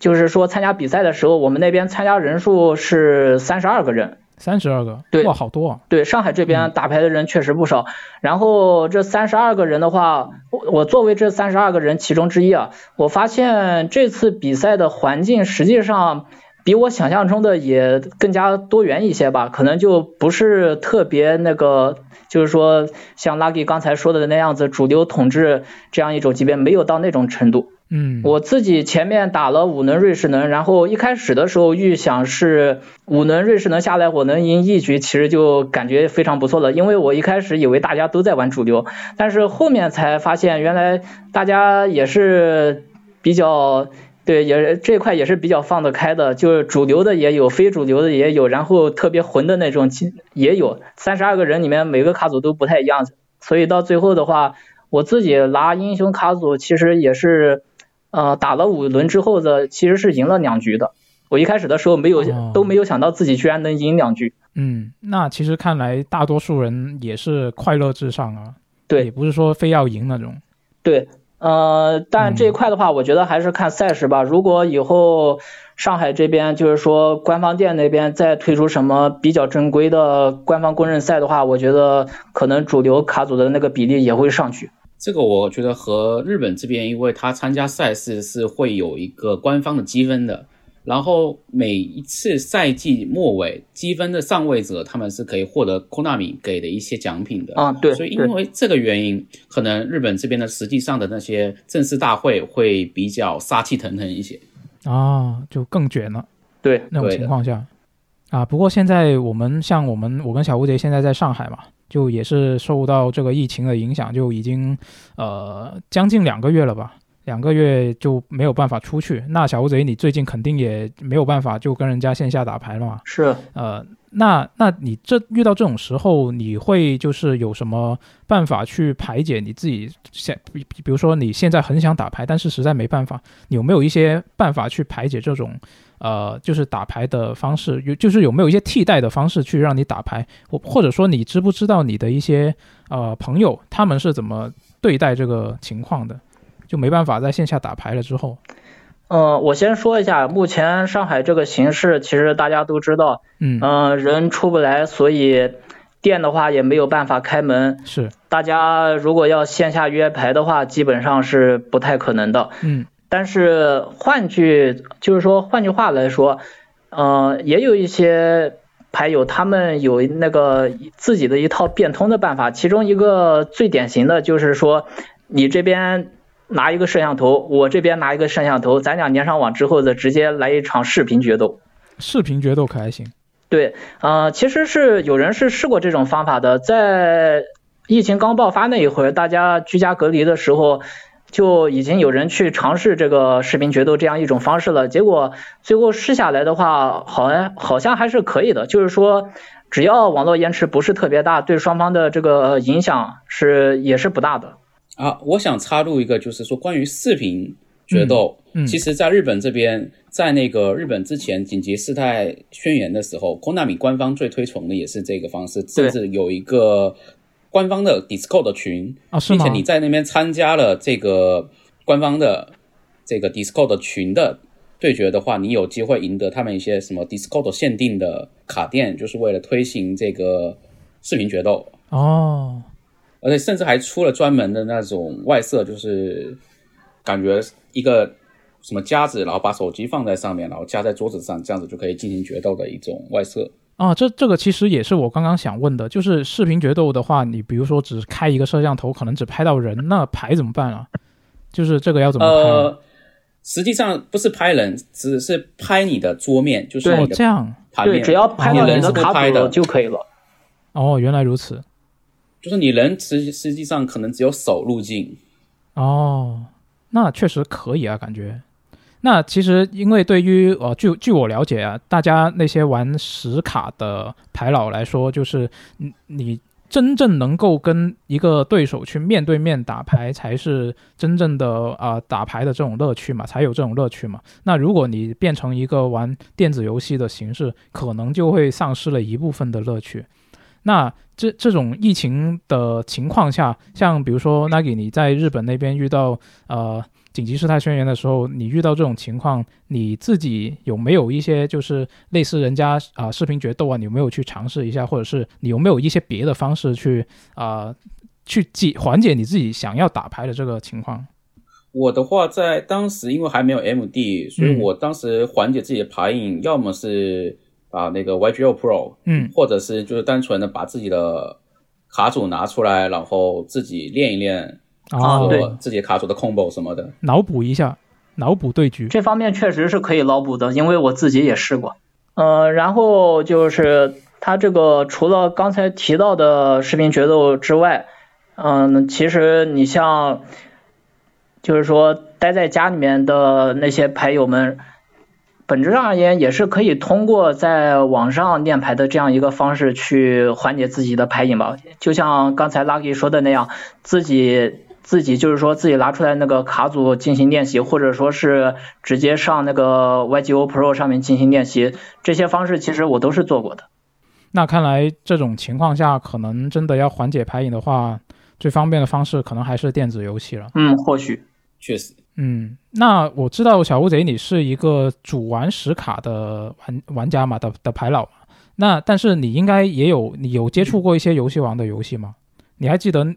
就是说，参加比赛的时候，我们那边参加人数是三十二个人，
三十二个，
对，
哇，好多啊！
对，上海这边打牌的人确实不少。然后这三十二个人的话，我我作为这三十二个人其中之一啊，我发现这次比赛的环境实际上比我想象中的也更加多元一些吧，可能就不是特别那个，就是说像 Lucky 刚才说的那样子，主流统治这样一种级别，没有到那种程度。
嗯，
我自己前面打了五轮瑞士能，然后一开始的时候预想是五轮瑞士能下来我能赢一局，其实就感觉非常不错了，因为我一开始以为大家都在玩主流，但是后面才发现原来大家也是比较对，也这块也是比较放得开的，就是主流的也有，非主流的也有，然后特别混的那种也有，三十二个人里面每个卡组都不太一样，所以到最后的话，我自己拿英雄卡组其实也是。呃，打了五轮之后的，其实是赢了两局的。我一开始的时候没有都没有想到自己居然能赢两局。
嗯，那其实看来大多数人也是快乐至上啊。
对，
也不是说非要赢那种。
对，呃，但这一块的话，我觉得还是看赛事吧。如果以后上海这边就是说官方店那边再推出什么比较正规的官方公认赛的话，我觉得可能主流卡组的那个比例也会上去。
这个我觉得和日本这边，因为他参加赛事是会有一个官方的积分的，然后每一次赛季末尾积分的上位者，他们是可以获得 Konami 给的一些奖品的
啊。对，
所以因为这个原因，可能日本这边的实际上的那些正式大会会比较杀气腾腾一些
啊，就更卷了。
对，
那种情况下啊，不过现在我们像我们，我跟小吴杰现在在上海嘛。就也是受到这个疫情的影响，就已经呃将近两个月了吧，两个月就没有办法出去。那小乌贼，你最近肯定也没有办法就跟人家线下打牌了嘛？
是。
呃，那那你这遇到这种时候，你会就是有什么办法去排解你自己现，比比如说你现在很想打牌，但是实在没办法，你有没有一些办法去排解这种？呃，就是打牌的方式，有就是有没有一些替代的方式去让你打牌？或或者说你知不知道你的一些呃朋友他们是怎么对待这个情况的？就没办法在线下打牌了之后。
嗯，我先说一下，目前上海这个形势，其实大家都知道，
嗯，
人出不来，所以店的话也没有办法开门。
是，
大家如果要线下约牌的话，基本上是不太可能的。
嗯。
但是换句就是说，换句话来说，呃，也有一些牌友他们有那个自己的一套变通的办法。其中一个最典型的就是说，你这边拿一个摄像头，我这边拿一个摄像头，咱俩连上网之后的直接来一场视频决斗。
视频决斗可还行？
对，呃，其实是有人是试过这种方法的，在疫情刚爆发那一会儿，大家居家隔离的时候。就已经有人去尝试这个视频决斗这样一种方式了，结果最后试下来的话，好像好像还是可以的，就是说只要网络延迟不是特别大，对双方的这个影响是也是不大的。
啊，我想插入一个，就是说关于视频决斗，其实在日本这边，在那个日本之前紧急事态宣言的时候，Konami 官方最推崇的也是这个方式，甚至有一个。官方的 Discord 群
啊，
并且你在那边参加了这个官方的这个 Discord 群的对决的话，你有机会赢得他们一些什么 Discord 限定的卡垫，就是为了推行这个视频决斗
哦。
而且甚至还出了专门的那种外设，就是感觉一个什么夹子，然后把手机放在上面，然后夹在桌子上，这样子就可以进行决斗的一种外设。
啊，这这个其实也是我刚刚想问的，就是视频决斗的话，你比如说只开一个摄像头，可能只拍到人，那牌怎么办啊？就是这个要怎么拍？
呃，实际上不是拍人，只是拍你的桌面，就是你的
这样，
对，只要拍到
人
的卡组就可以了。
哦，原来如此，
就是你人实实际上可能只有手入镜。
哦，那确实可以啊，感觉。那其实因为对于呃，据据我了解啊，大家那些玩实卡的牌佬来说，就是你你真正能够跟一个对手去面对面打牌，才是真正的啊、打牌的这种乐趣嘛，才有这种乐趣嘛。那如果你变成一个玩电子游戏的形式，可能就会丧失了一部分的乐趣。那这这种疫情的情况下，像比如说 Nagi 你在日本那边遇到呃紧急事态宣言的时候，你遇到这种情况，你自己有没有一些就是类似人家啊、视频决斗啊，你有没有去尝试一下，或者是你有没有一些别的方式去啊、去解缓解你自己想要打牌的这个情况？
我的话，在当时因为还没有 MD，所以
嗯
我当时缓解自己的牌瘾，要么是把那个 YGO Pro，
嗯
或者是就是单纯的把自己的卡组拿出来，然后自己练一练，
啊对
自己卡组的 combo 什么的。
脑补一下，脑补对局。
这方面确实是可以脑补的，因为我自己也试过。呃，然后就是它这个除了刚才提到的视频决斗之外，嗯、其实你像，就是说待在家里面的那些牌友们，本质上而言也是可以通过在网上练牌的这样一个方式去缓解自己的牌瘾吧。就像刚才 Lucky 说的那样，自己自己就是说自己拿出来那个卡组进行练习，或者说是直接上那个 YGO Pro 上面进行练习，这些方式其实我都是做过的。
那看来这种情况下，可能真的要缓解牌瘾的话，最方便的方式可能还是电子游戏了。
嗯，或许
确实，
嗯，那我知道小乌贼你是一个主玩实卡的玩玩家嘛的的牌佬嘛，那但是你应该也有你有接触过一些游戏王的游戏吗？你还记得你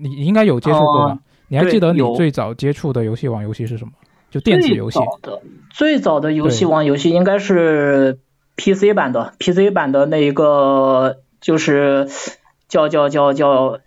你应该有接触过吧？
哦
你还记得你最早接触的游戏王游戏是什么？就电子游戏
最早的最早的游戏王游戏应该是 PC 版的，PC 版的那一个就是叫叫叫叫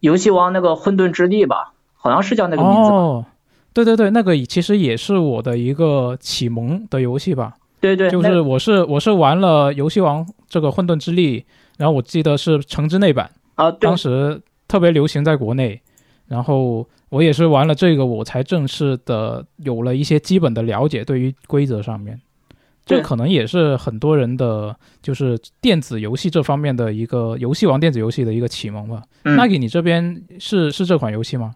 游戏王那个混沌之地吧，好像是叫那个名字吧。
哦，对对对，那个其实也是我的一个启蒙的游戏吧。
对对，
就是我是我是玩了游戏王这个混沌之力，然后我记得是橙之内版，
啊，
当时特别流行在国内，然后我也是玩了这个，我才正式的有了一些基本的了解，对于规则上面，这可能也是很多人的就是电子游戏这方面的一个游戏王电子游戏的一个启蒙吧。
嗯
那给你这边是是这款游戏吗？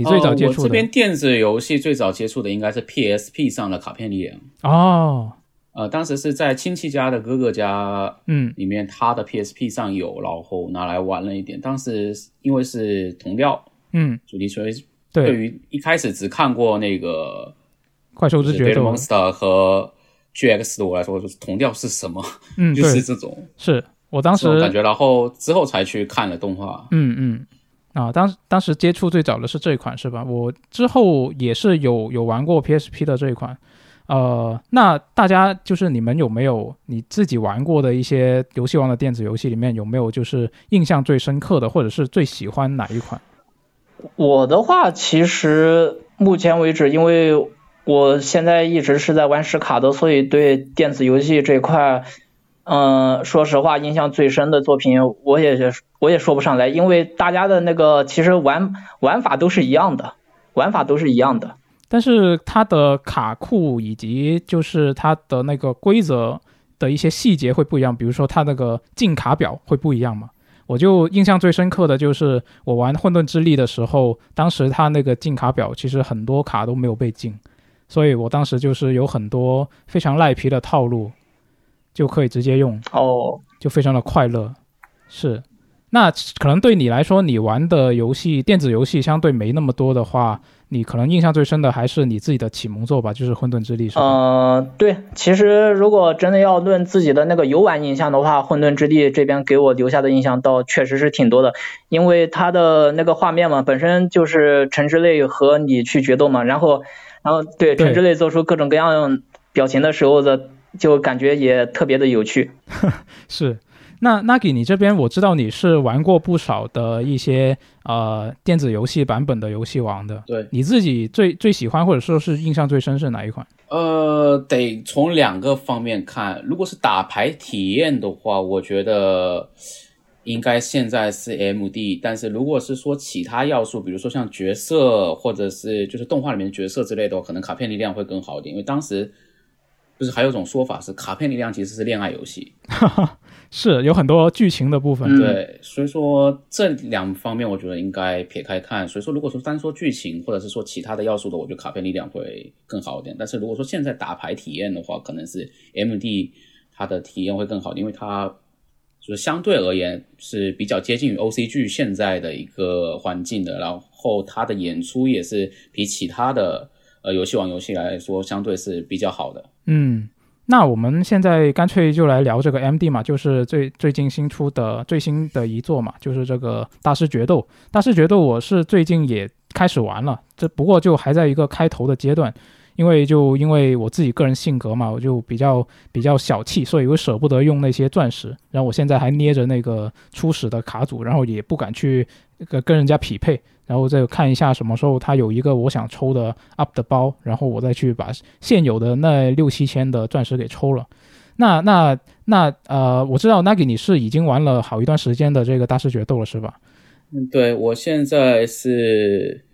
你最早接触的？
呃我这边电子游戏最早接触的应该是 PSP 上的卡片力量。
哦，
呃，当时是在亲戚家的哥哥家
嗯
里面，他的 PSP 上有，然后拿来玩了一点。当时因为是同调
嗯，
主题，所以对
对，
于一开始只看过那个
怪兽之
就是
决斗
，Monster 和 GX 的我来说，就是同调是什么？
嗯，[LAUGHS]
就，是这种
是我当时
感觉。然后之后才去看了动画。
嗯嗯，啊，当当时接触最早的是这一款是吧？我之后也是有有玩过 PSP 的这一款。呃，那大家就是你们有没有你自己玩过的一些游戏王的电子游戏里面有没有就是印象最深刻的，或者是最喜欢哪一款？
我的话，其实目前为止，因为我现在一直是在玩实卡的，所以对电子游戏这一块，嗯、说实话，印象最深的作品，我也是我也说不上来，因为大家的那个其实玩玩法都是一样的，玩法都是一样的。
但是它的卡库以及就是它的那个规则的一些细节会不一样，比如说它那个进卡表会不一样嘛。我就印象最深刻的就是我玩混沌之力的时候，当时它那个进卡表其实很多卡都没有被进，所以我当时就是有很多非常赖皮的套路，就可以直接用，
哦，
就非常的快乐。是，那可能对你来说，你玩的游戏电子游戏相对没那么多的话，你可能印象最深的还是你自己的启蒙作吧，就是《混沌之力》是吧？
呃，对，其实如果真的要论自己的那个游玩印象的话，《混沌之力》这边给我留下的印象倒确实是挺多的，因为它的那个画面嘛，本身就是陈之泪和你去决斗嘛，然后，然后对
对
陈之泪做出各种各样表情的时候的，就感觉也特别的有趣。[LAUGHS]
是。那 Nagi，你这边我知道你是玩过不少的一些呃电子游戏版本的游戏王的，
对，
你自己最最喜欢或者说是印象最深是哪一款？
呃，得从两个方面看。如果是打牌体验的话，我觉得应该现在是 MD，但是如果是说其他要素，比如说像角色或者是就是动画里面的角色之类的，可能卡片力量会更好一点。因为当时就是还有一种说法是卡片力量其实是恋爱游戏，[LAUGHS]
是有很多剧情的部分。
嗯
对，所以说这两方面我觉得应该撇开看。所以说如果说单说剧情或者是说其他的要素的，我觉得卡片力量会更好一点。但是如果说现在打牌体验的话，可能是 MD 它的体验会更好，因为它。就是相对而言是比较接近于 OCG 现在的一个环境的，然后它的演出也是比其他的呃游戏王游戏来说相对是比较好的。
嗯，那我们现在干脆就来聊这个 MD 嘛，就是最最近新出的最新的一作嘛，就是这个大师决斗。大师决斗我是最近也开始玩了，这不过就还在一个开头的阶段。因为就因为我自己个人性格嘛，我就比较比较小气，所以我舍不得用那些钻石。然后我现在还捏着那个初始的卡组，然后也不敢去跟跟人家匹配。然后再看一下什么时候他有一个我想抽的 up 的包，然后我再去把现有的那六七千的钻石给抽了。那那那呃，我知道 Nagi 你是已经玩了好一段时间的这个大师决斗了，是吧？
嗯，对我现在是。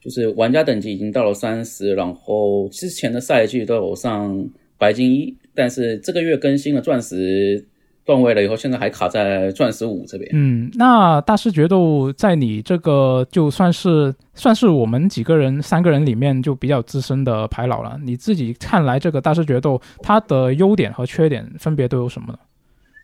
就是玩家等级已经到了三十，然后之前的赛季都有上白金一，但是这个月更新了钻石段位了以后，现在还卡在钻石五这边。
嗯，那大师决斗在你这个就算是算是我们几个人三个人里面就比较资深的牌老了。你自己看来这个大师决斗它的优点和缺点分别都有什么呢？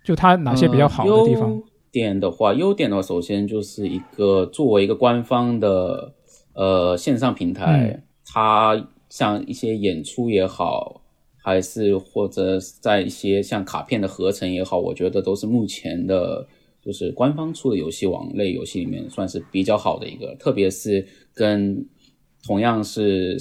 就它哪些比较好的地方？
优点的话，优点的话，首先就是一个作为一个官方的。呃，线上平台，它像一些演出也好，还是或者在一些像卡片的合成也好，我觉得都是目前的，就是官方出的游戏网类游戏里面算是比较好的一个。特别是跟同样是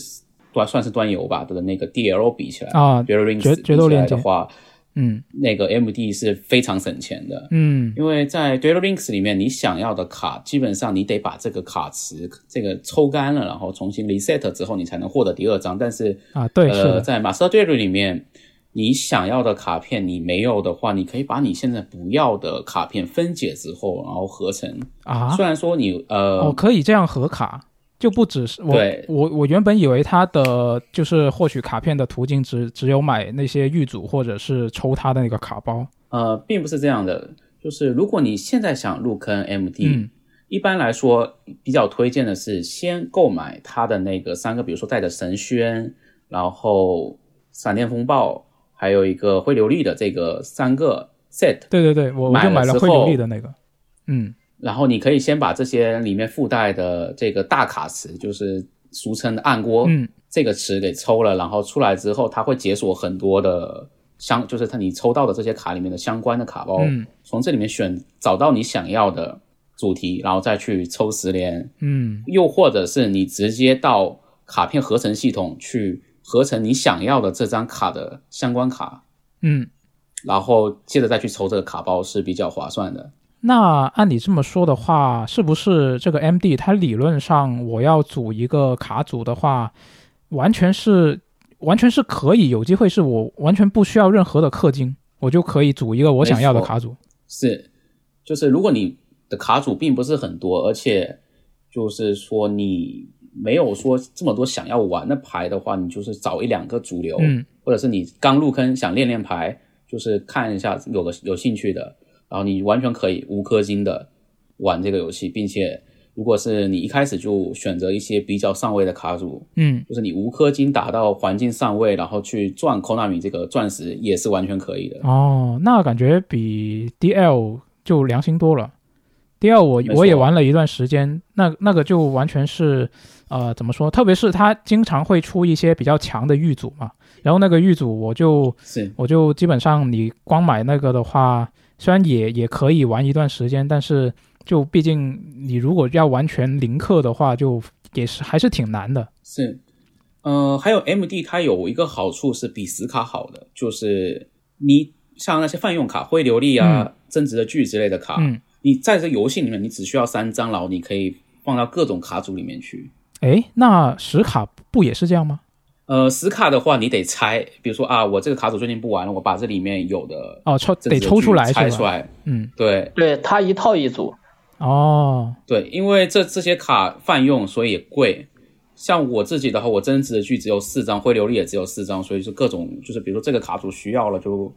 端算是端游吧的那个 DL 比起来
啊，
决
决斗链
的话。
嗯，
那个 M D 是非常省钱的。
嗯，
因为在 Duel Links 里面，你想要的卡，基本上你得把这个卡池这个抽干了，然后重新 reset 之后，你才能获得第二张。但是
啊，对，
呃，在 Master Duel 里面，你想要的卡片你没有的话，你可以把你现在不要的卡片分解之后，然后合成
啊。
虽然说你呃，
哦，可以这样合卡。就不只是我，我我原本以为他的就是获取卡片的途径只只有买那些玉组或者是抽他的那个卡包。
呃，并不是这样的，就是如果你现在想入坑 MD，一般来说比较推荐的是先购买他的那个三个，比如说带着神轩，然后闪电风暴，还有一个灰流力的这个三个 set。
对对对，我我就买了灰流力的那个，嗯。
然后你可以先把这些里面附带的这个大卡池，就是俗称的暗锅，
嗯，
这个池给抽了，然后出来之后，它会解锁很多的相，就是它你抽到的这些卡里面的相关的卡包，
嗯，
从这里面选找到你想要的主题，然后再去抽十连，
嗯，
又或者是你直接到卡片合成系统去合成你想要的这张卡的相关卡，
嗯，
然后接着再去抽这个卡包是比较划算的。
那按你这么说的话，是不是这个 M D 它理论上我要组一个卡组的话，完全是完全是可以有机会，是我完全不需要任何的氪金，我就可以组一个我想要的卡组。
是，就是如果你的卡组并不是很多，而且就是说你没有说这么多想要玩的牌的话，你就是找一两个主流，
嗯，
或者是你刚入坑想练练牌，就是看一下有个有兴趣的。然后你完全可以无氪金的玩这个游戏，并且如果是你一开始就选择一些比较上位的卡组，
嗯，
就是你无氪金打到环境上位，然后去赚 Konami 这个钻石也是完全可以的。
哦，那感觉比 DL 就良心多了。DL 我我也玩了一段时间，那那个就完全是呃怎么说？特别是它经常会出一些比较强的狱组嘛，然后那个狱组我就是我就基本上你光买那个的话。虽然也也可以玩一段时间，但是就毕竟你如果要完全零氪的话，就也是还是挺难的。
是，呃，还有 M D 它有一个好处是比死卡好的，就是你像那些泛用卡、灰流力啊、增值的剧之类的卡，
嗯，
你在这游戏里面你只需要三张，然后你可以放到各种卡组里面去。
哎，那实卡不也是这样吗？
呃，实卡的话，你得拆，比如说啊，我这个卡组最近不玩了，我把这里面有的
哦抽得抽出来
拆出来，
嗯，
对
对，它一套一组。
哦，
对，因为这这些卡泛用，所以也贵。像我自己的话，我增值的剧只有四张，灰琉璃也只有四张，所以就各种就是，比如说这个卡组需要了，就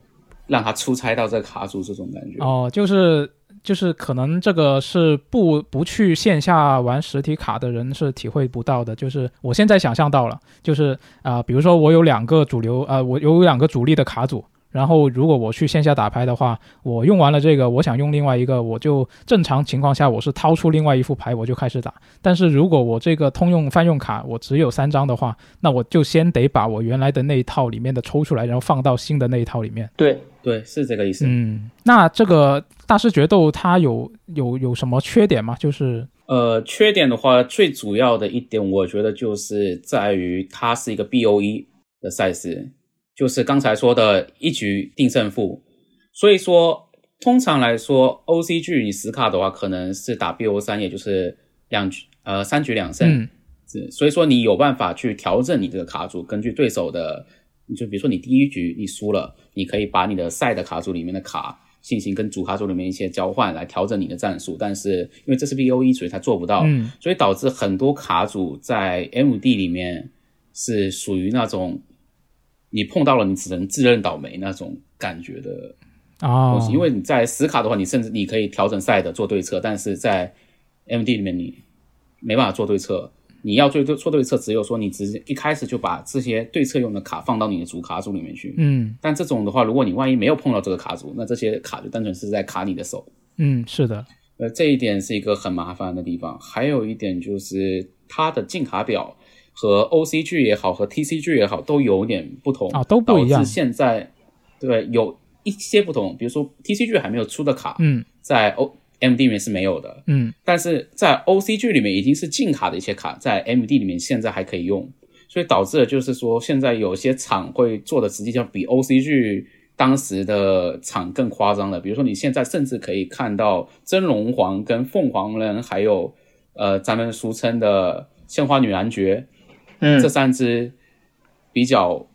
让他出差到这个卡组这种感觉。
哦，就是就是可能这个是不不去线下玩实体卡的人是体会不到的。就是我现在想象到了，就是啊、比如说我有两个主流呃，我有两个主力的卡组。然后，如果我去线下打牌的话，我用完了这个，我想用另外一个，我就正常情况下我是掏出另外一副牌，我就开始打。但是如果我这个通用泛用卡我只有三张的话，那我就先得把我原来的那一套里面的抽出来，然后放到新的那一套里面。
对，
对，是这个意思。
嗯，那这个大师决斗它有有有什么缺点吗？就是
呃，缺点的话，最主要的一点，我觉得就是在于它是一个 BOE 的赛事，就是刚才说的一局定胜负。所以说，通常来说，OCG 你死卡的话，可能是打 BO 三，也就是两局呃三局两胜。
嗯，
所以说你有办法去调整你这个卡组，根据对手的，你就比如说你第一局你输了，你可以把你的赛的卡组里面的卡进行跟主卡组里面一些交换，来调整你的战术。但是因为这是 BOE，所以它做不到，
嗯
所以导致很多卡组在 MD 里面是属于那种你碰到了你只能自认倒霉那种感觉的
哦
东，西。因为你在死卡的话，你甚至你可以调整赛的做对策，但是在 MD 里面你没办法做对策。你要做对做对策，只有说你直接一开始就把这些对策用的卡放到你的主卡组里面去。
嗯
但这种的话，如果你万一没有碰到这个卡组，那这些卡就单纯是在卡你的手。
嗯，是的，
呃，这一点是一个很麻烦的地方。还有一点就是它的进卡表和 OCG 也好，和 TCG 也好，都有点不同
啊都不一样
导致现在对有一些不同，比如说 TCG 还没有出的卡，
嗯
在 O MD 里面是没有的，
嗯。
但是在 OCG 里面已经是禁卡的一些卡，在 MD 里面现在还可以用，所以导致了就是说，现在有些厂会做的实际上比 OCG 当时的厂更夸张了。比如说，你现在甚至可以看到真龙皇跟凤凰人，还有呃咱们俗称的鲜花女男爵
嗯。
这，三只比较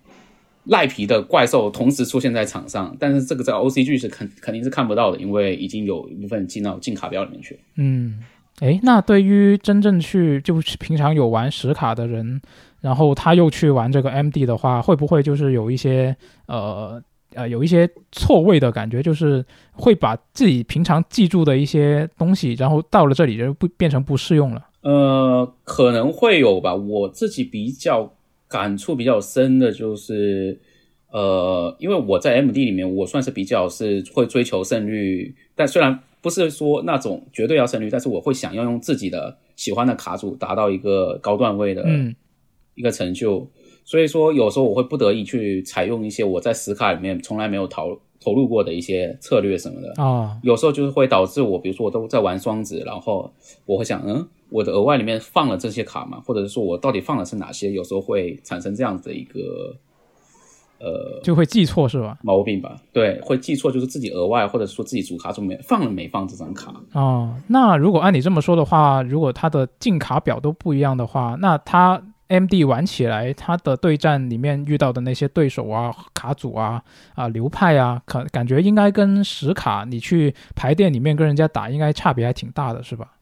赖皮的怪兽同时出现在场上，但是这个在 OCG 是肯肯定是看不到的，因为已经有一部分进到进卡表里面去了。
嗯，诶，那对于真正去就是平常有玩实卡的人，然后他又去玩这个 MD 的话，会不会就是有一些呃呃有一些错位的感觉，就是会把自己平常记住的一些东西，然后到了这里就不变成不适用了？
呃，可能会有吧。我自己比较感触比较深的就是，呃，因为我在 MD 里面，我算是比较是会追求胜率，但虽然不是说那种绝对要胜率，但是我会想要用自己的喜欢的卡组达到一个高段位的
嗯
一个成就。所以说，有时候我会不得已去采用一些我在死卡里面从来没有投投入过的一些策略什么的。
啊
有时候就是会导致我，比如说我都在玩双子，然后我会想，嗯，我的额外里面放了这些卡嘛，或者是说我到底放的是哪些？有时候会产生这样子的一个呃
就会记错是吧？
毛病吧？对，会记错，就是自己额外或者说自己主卡中没放了没放这张卡。
哦，那如果按你这么说的话，如果它的进卡表都不一样的话，那它 MD 玩起来，它的对战里面遇到的那些对手啊、卡组啊、啊流派啊，可感觉应该跟实卡你去排店里面跟人家打，应该差别还挺大的，是吧？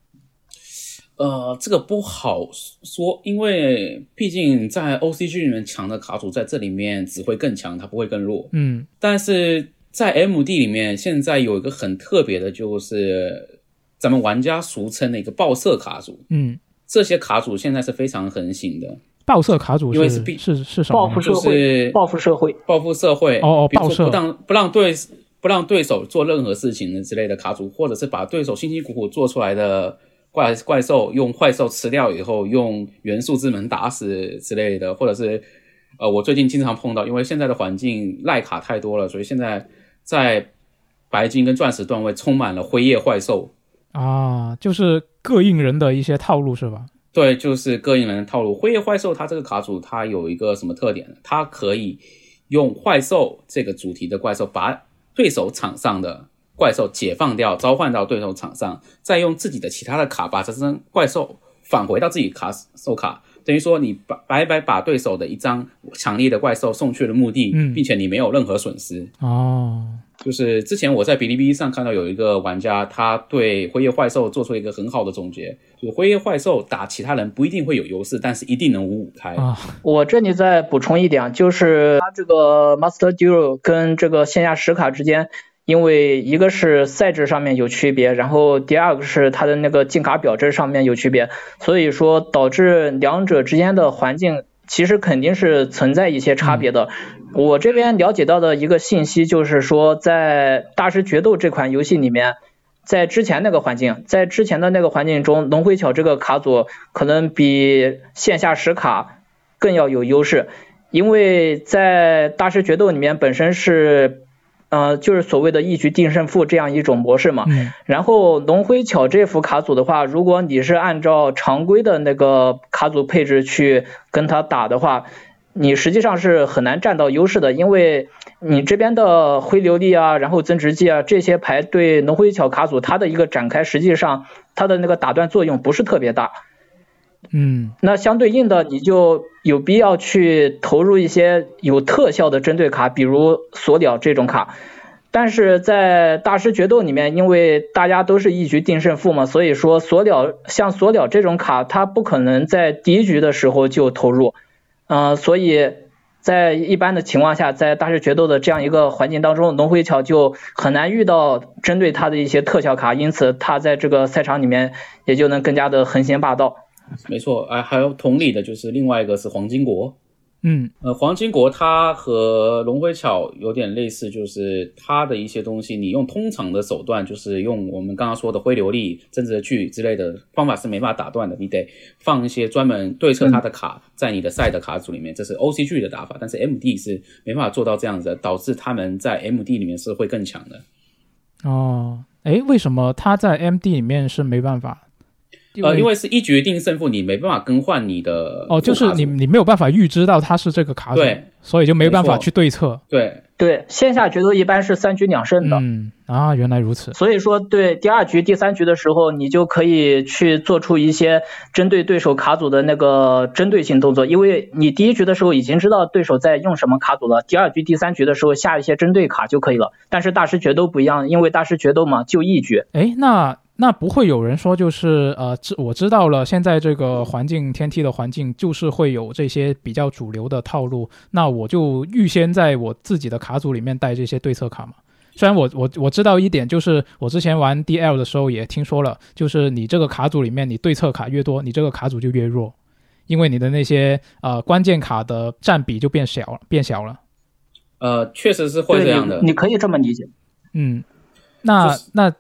呃，这个不好说，因为毕竟在 OCG 里面强的卡组在这里面只会更强，它不会更弱。
嗯
但是在 MD 里面，现在有一个很特别的，就是咱们玩家俗称的一个爆射卡组。
嗯，
这些卡组现在是非常横行的，
报社卡组是
因为是必
是是什么？
就
报复社会，
是
报复社会，
报复社会。
哦哦报社
比如说不让不让对不让对手做任何事情的之类的卡组，或者是把对手辛辛苦苦做出来的怪怪兽用怪兽吃掉以后，用元素之门打死之类的，或者是呃，我最近经常碰到，因为现在的环境赖卡太多了，所以现在在白金跟钻石段位充满了辉夜怪兽。
啊，就是膈应人的一些套路是吧？
对，就是膈应人的套路。辉夜怪兽它这个卡组它有一个什么特点呢？它可以用怪兽这个主题的怪兽把对手场上的怪兽解放掉，召唤到对手场上，再用自己的其他的卡把这张怪兽返回到自己卡手卡等于说你白白白把对手的一张强力的怪兽送去了墓地，
嗯
并且你没有任何损失。
哦，
就是之前我在哔哩哔哩上看到有一个玩家，他对辉夜怪兽做出了一个很好的总结，就是辉夜怪兽打其他人不一定会有优势，但是一定能五五开。
啊，
我这里再补充一点，就是它这个 Master Duel 跟这个线下实卡之间，因为一个是赛制上面有区别，然后第二个是它的那个进卡表征上面有区别，所以说导致两者之间的环境其实肯定是存在一些差别的。我这边了解到的一个信息就是说，在大师决斗这款游戏里面。在之前那个环境，在之前的那个环境中，龙回巧这个卡组可能比线下实卡更要有优势，因为在大师决斗里面本身是，呃，就是所谓的一局定胜负这样一种模式嘛。
嗯
然后龙辉巧这副卡组的话，如果你是按照常规的那个卡组配置去跟他打的话，你实际上是很难占到优势的，因为你这边的灰琉璃啊，然后增值剂啊这些牌对龙辉巧卡组它的一个展开，实际上它的那个打断作用不是特别大。
嗯
那相对应的，你就有必要去投入一些有特效的针对卡，比如锁鸟这种卡。但是在大师决斗里面，因为大家都是一局定胜负嘛，所以说锁鸟像锁鸟这种卡，它不可能在第一局的时候就投入，嗯、所以在一般的情况下，在大师决斗的这样一个环境当中，龙回桥就很难遇到针对它的一些特效卡，因此它在这个赛场里面也就能更加的横行霸道。
没错，啊，还有同理的就是另外一个是黄金国，
嗯
呃，黄金国它和龙辉巧有点类似，就是它的一些东西，你用通常的手段，就是用我们刚刚说的灰流力、增值剧之类的方法是没办法打断的，你得放一些专门对策它的卡在你的赛的卡组里面，这是 OCG 的打法，但是 MD 是没办法做到这样子的，导致他们在 MD 里面是会更强的。
哦，哎，为什么他在 MD 里面是没办法？
呃，因为是一局定胜负，你没办法更换你的
哦，就是你你没有办法预知到他是这个卡组，
对，
所以就没办法去对策。
对
对，线下决斗一般是三局两胜的。
嗯啊，原来如此。
所以说，对第二局、第三局的时候，你就可以去做出一些针对对手卡组的那个针对性动作，因为你第一局的时候已经知道对手在用什么卡组了，第二局、第三局的时候下一些针对卡就可以了。但是大师决斗不一样，因为大师决斗嘛就一局，
诶，那那不会有人说就是呃，知我知道了，现在这个环境天梯的环境就是会有这些比较主流的套路，那我就预先在我自己的卡组里面带这些对策卡嘛。虽然我我我知道一点，就是我之前玩 DL 的时候也听说了，就是你这个卡组里面你对策卡越多，你这个卡组就越弱，因为你的那些呃关键卡的占比就变小了，变小了。
呃，确实是会这样的
你，。你可以这么理解。
嗯，那、
就是
那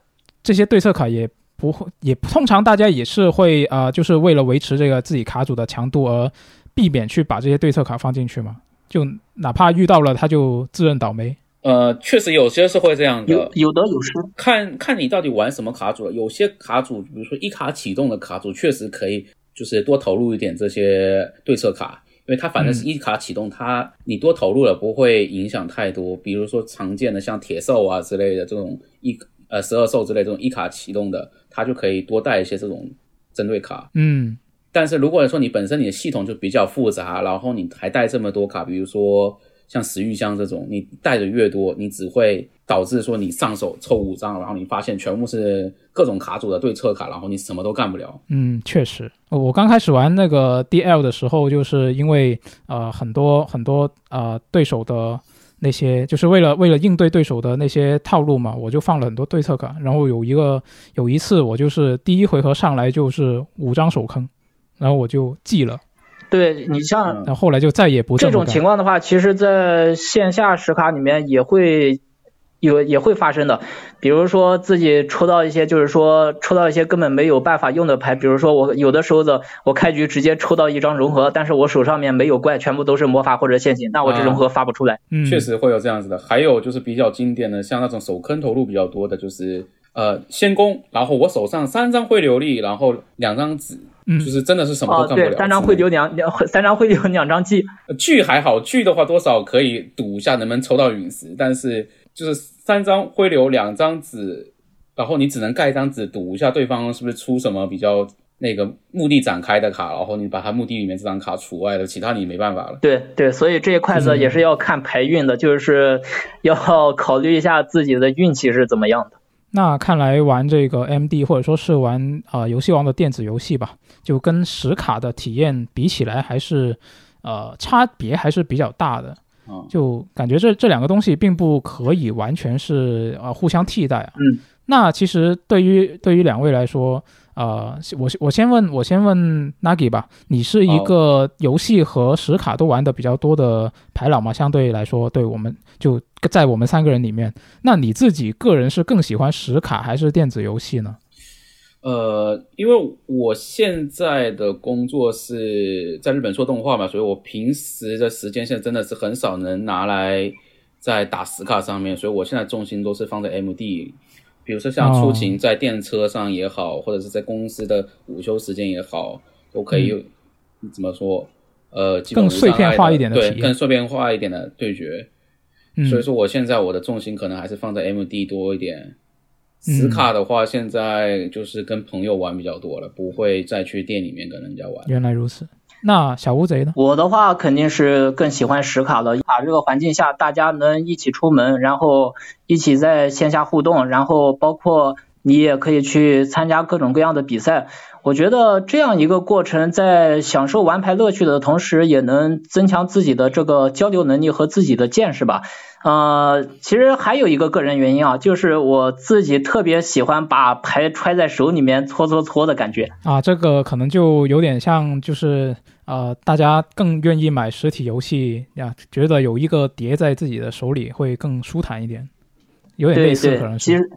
这些对策卡也不会，也通常大家也是会啊、呃就是为了维持这个自己卡组的强度而避免去把这些对策卡放进去嘛。就哪怕遇到了，他就自认倒霉。
呃，确实有些是会这样
有
的，
有得有失，
看看你到底玩什么卡组了。有些卡组，比如说一卡启动的卡组，确实可以就是多投入一点这些对策卡，因为它反正是一卡启动，它你多投入了不会影响太多。比如说常见的像铁兽啊之类的这种一呃十二兽之类这种一卡启动的，它就可以多带一些这种针对卡。
嗯
但是如果说你本身你的系统就比较复杂，然后你还带这么多卡，比如说像食玉香这种，你带的越多，你只会导致说你上手抽五张，然后你发现全部是各种卡组的对策卡，然后你什么都干不了。
嗯，确实，我刚开始玩那个 DL 的时候，就是因为呃很多很多呃对手的。那些就是为了为了应对对手的那些套路嘛，我就放了很多对策卡。然后有一个有一次，我就是第一回合上来就是五张手坑，然后我就记了。
对你像
嗯
然后后来就再也不
这种情况的话，其实在线下实卡里面也会有也会发生的。比如说自己抽到一些，就是说抽到一些根本没有办法用的牌，比如说我有的时候的我开局直接抽到一张融合，但是我手上面没有怪，全部都是魔法或者陷阱，那我这融合发不出来。
嗯，
确实会有这样子的。还有就是比较经典的，像那种手坑投入比较多的，就是呃先攻，然后我手上三张会流力，然后两张纸，
嗯
就是真的是什么
哦，
都干不了。
对，三张会留两两，三张会留两张技。
呃剧还好，剧的话多少可以赌一下能不能抽到陨石，但是就是三张灰流两张纸，然后你只能盖一张纸赌一下对方是不是出什么比较那个墓地展开的卡，然后你把他墓地里面这张卡除外了，其他你没办法了。
对对，所以这一块子也是要看牌运的，就是要 [LAUGHS] 考虑一下自己的运气是怎么样的。
那看来玩这个 MD 或者说是玩啊游戏王的电子游戏吧，就跟实卡的体验比起来，还是呃差别还是比较大的。
嗯，
就感觉这这两个东西并不可以完全是呃互相替代啊。
嗯，
那其实对于对于两位来说，呃，我我先问我先问 Nagi 吧，你是一个游戏和实卡都玩的比较多的牌佬嘛？相对来说，对我们就在我们三个人里面，那你自己个人是更喜欢实卡还是电子游戏呢？
呃，因为我现在的工作是在日本做动画嘛，所以我平时的时间现在真的是很少能拿来在打实卡上面，所以我现在重心都是放在 MD，比如说像出勤在电车上也好，或者是在公司的午休时间也好，都可以怎么说？呃，
更碎片化一点的
对，更碎片化一点的对决。所以说，我现在我的重心可能还是放在 MD 多一点。实卡的话，现在就是跟朋友玩比较多了，不会再去店里面跟人家玩。
原来如此。那小乌贼呢？
我的话肯定是更喜欢实卡的。卡这个环境下，大家能一起出门，然后一起在线下互动，然后包括你也可以去参加各种各样的比赛。我觉得这样一个过程，在享受玩牌乐趣的同时，也能增强自己的这个交流能力和自己的见识吧。呃，其实还有一个个人原因啊，就是我自己特别喜欢把牌揣在手里面搓搓搓的感觉
啊。这个可能就有点像，就是呃，大家更愿意买实体游戏呀，觉得有一个叠在自己的手里会更舒坦一点，有点类似可能
是。其实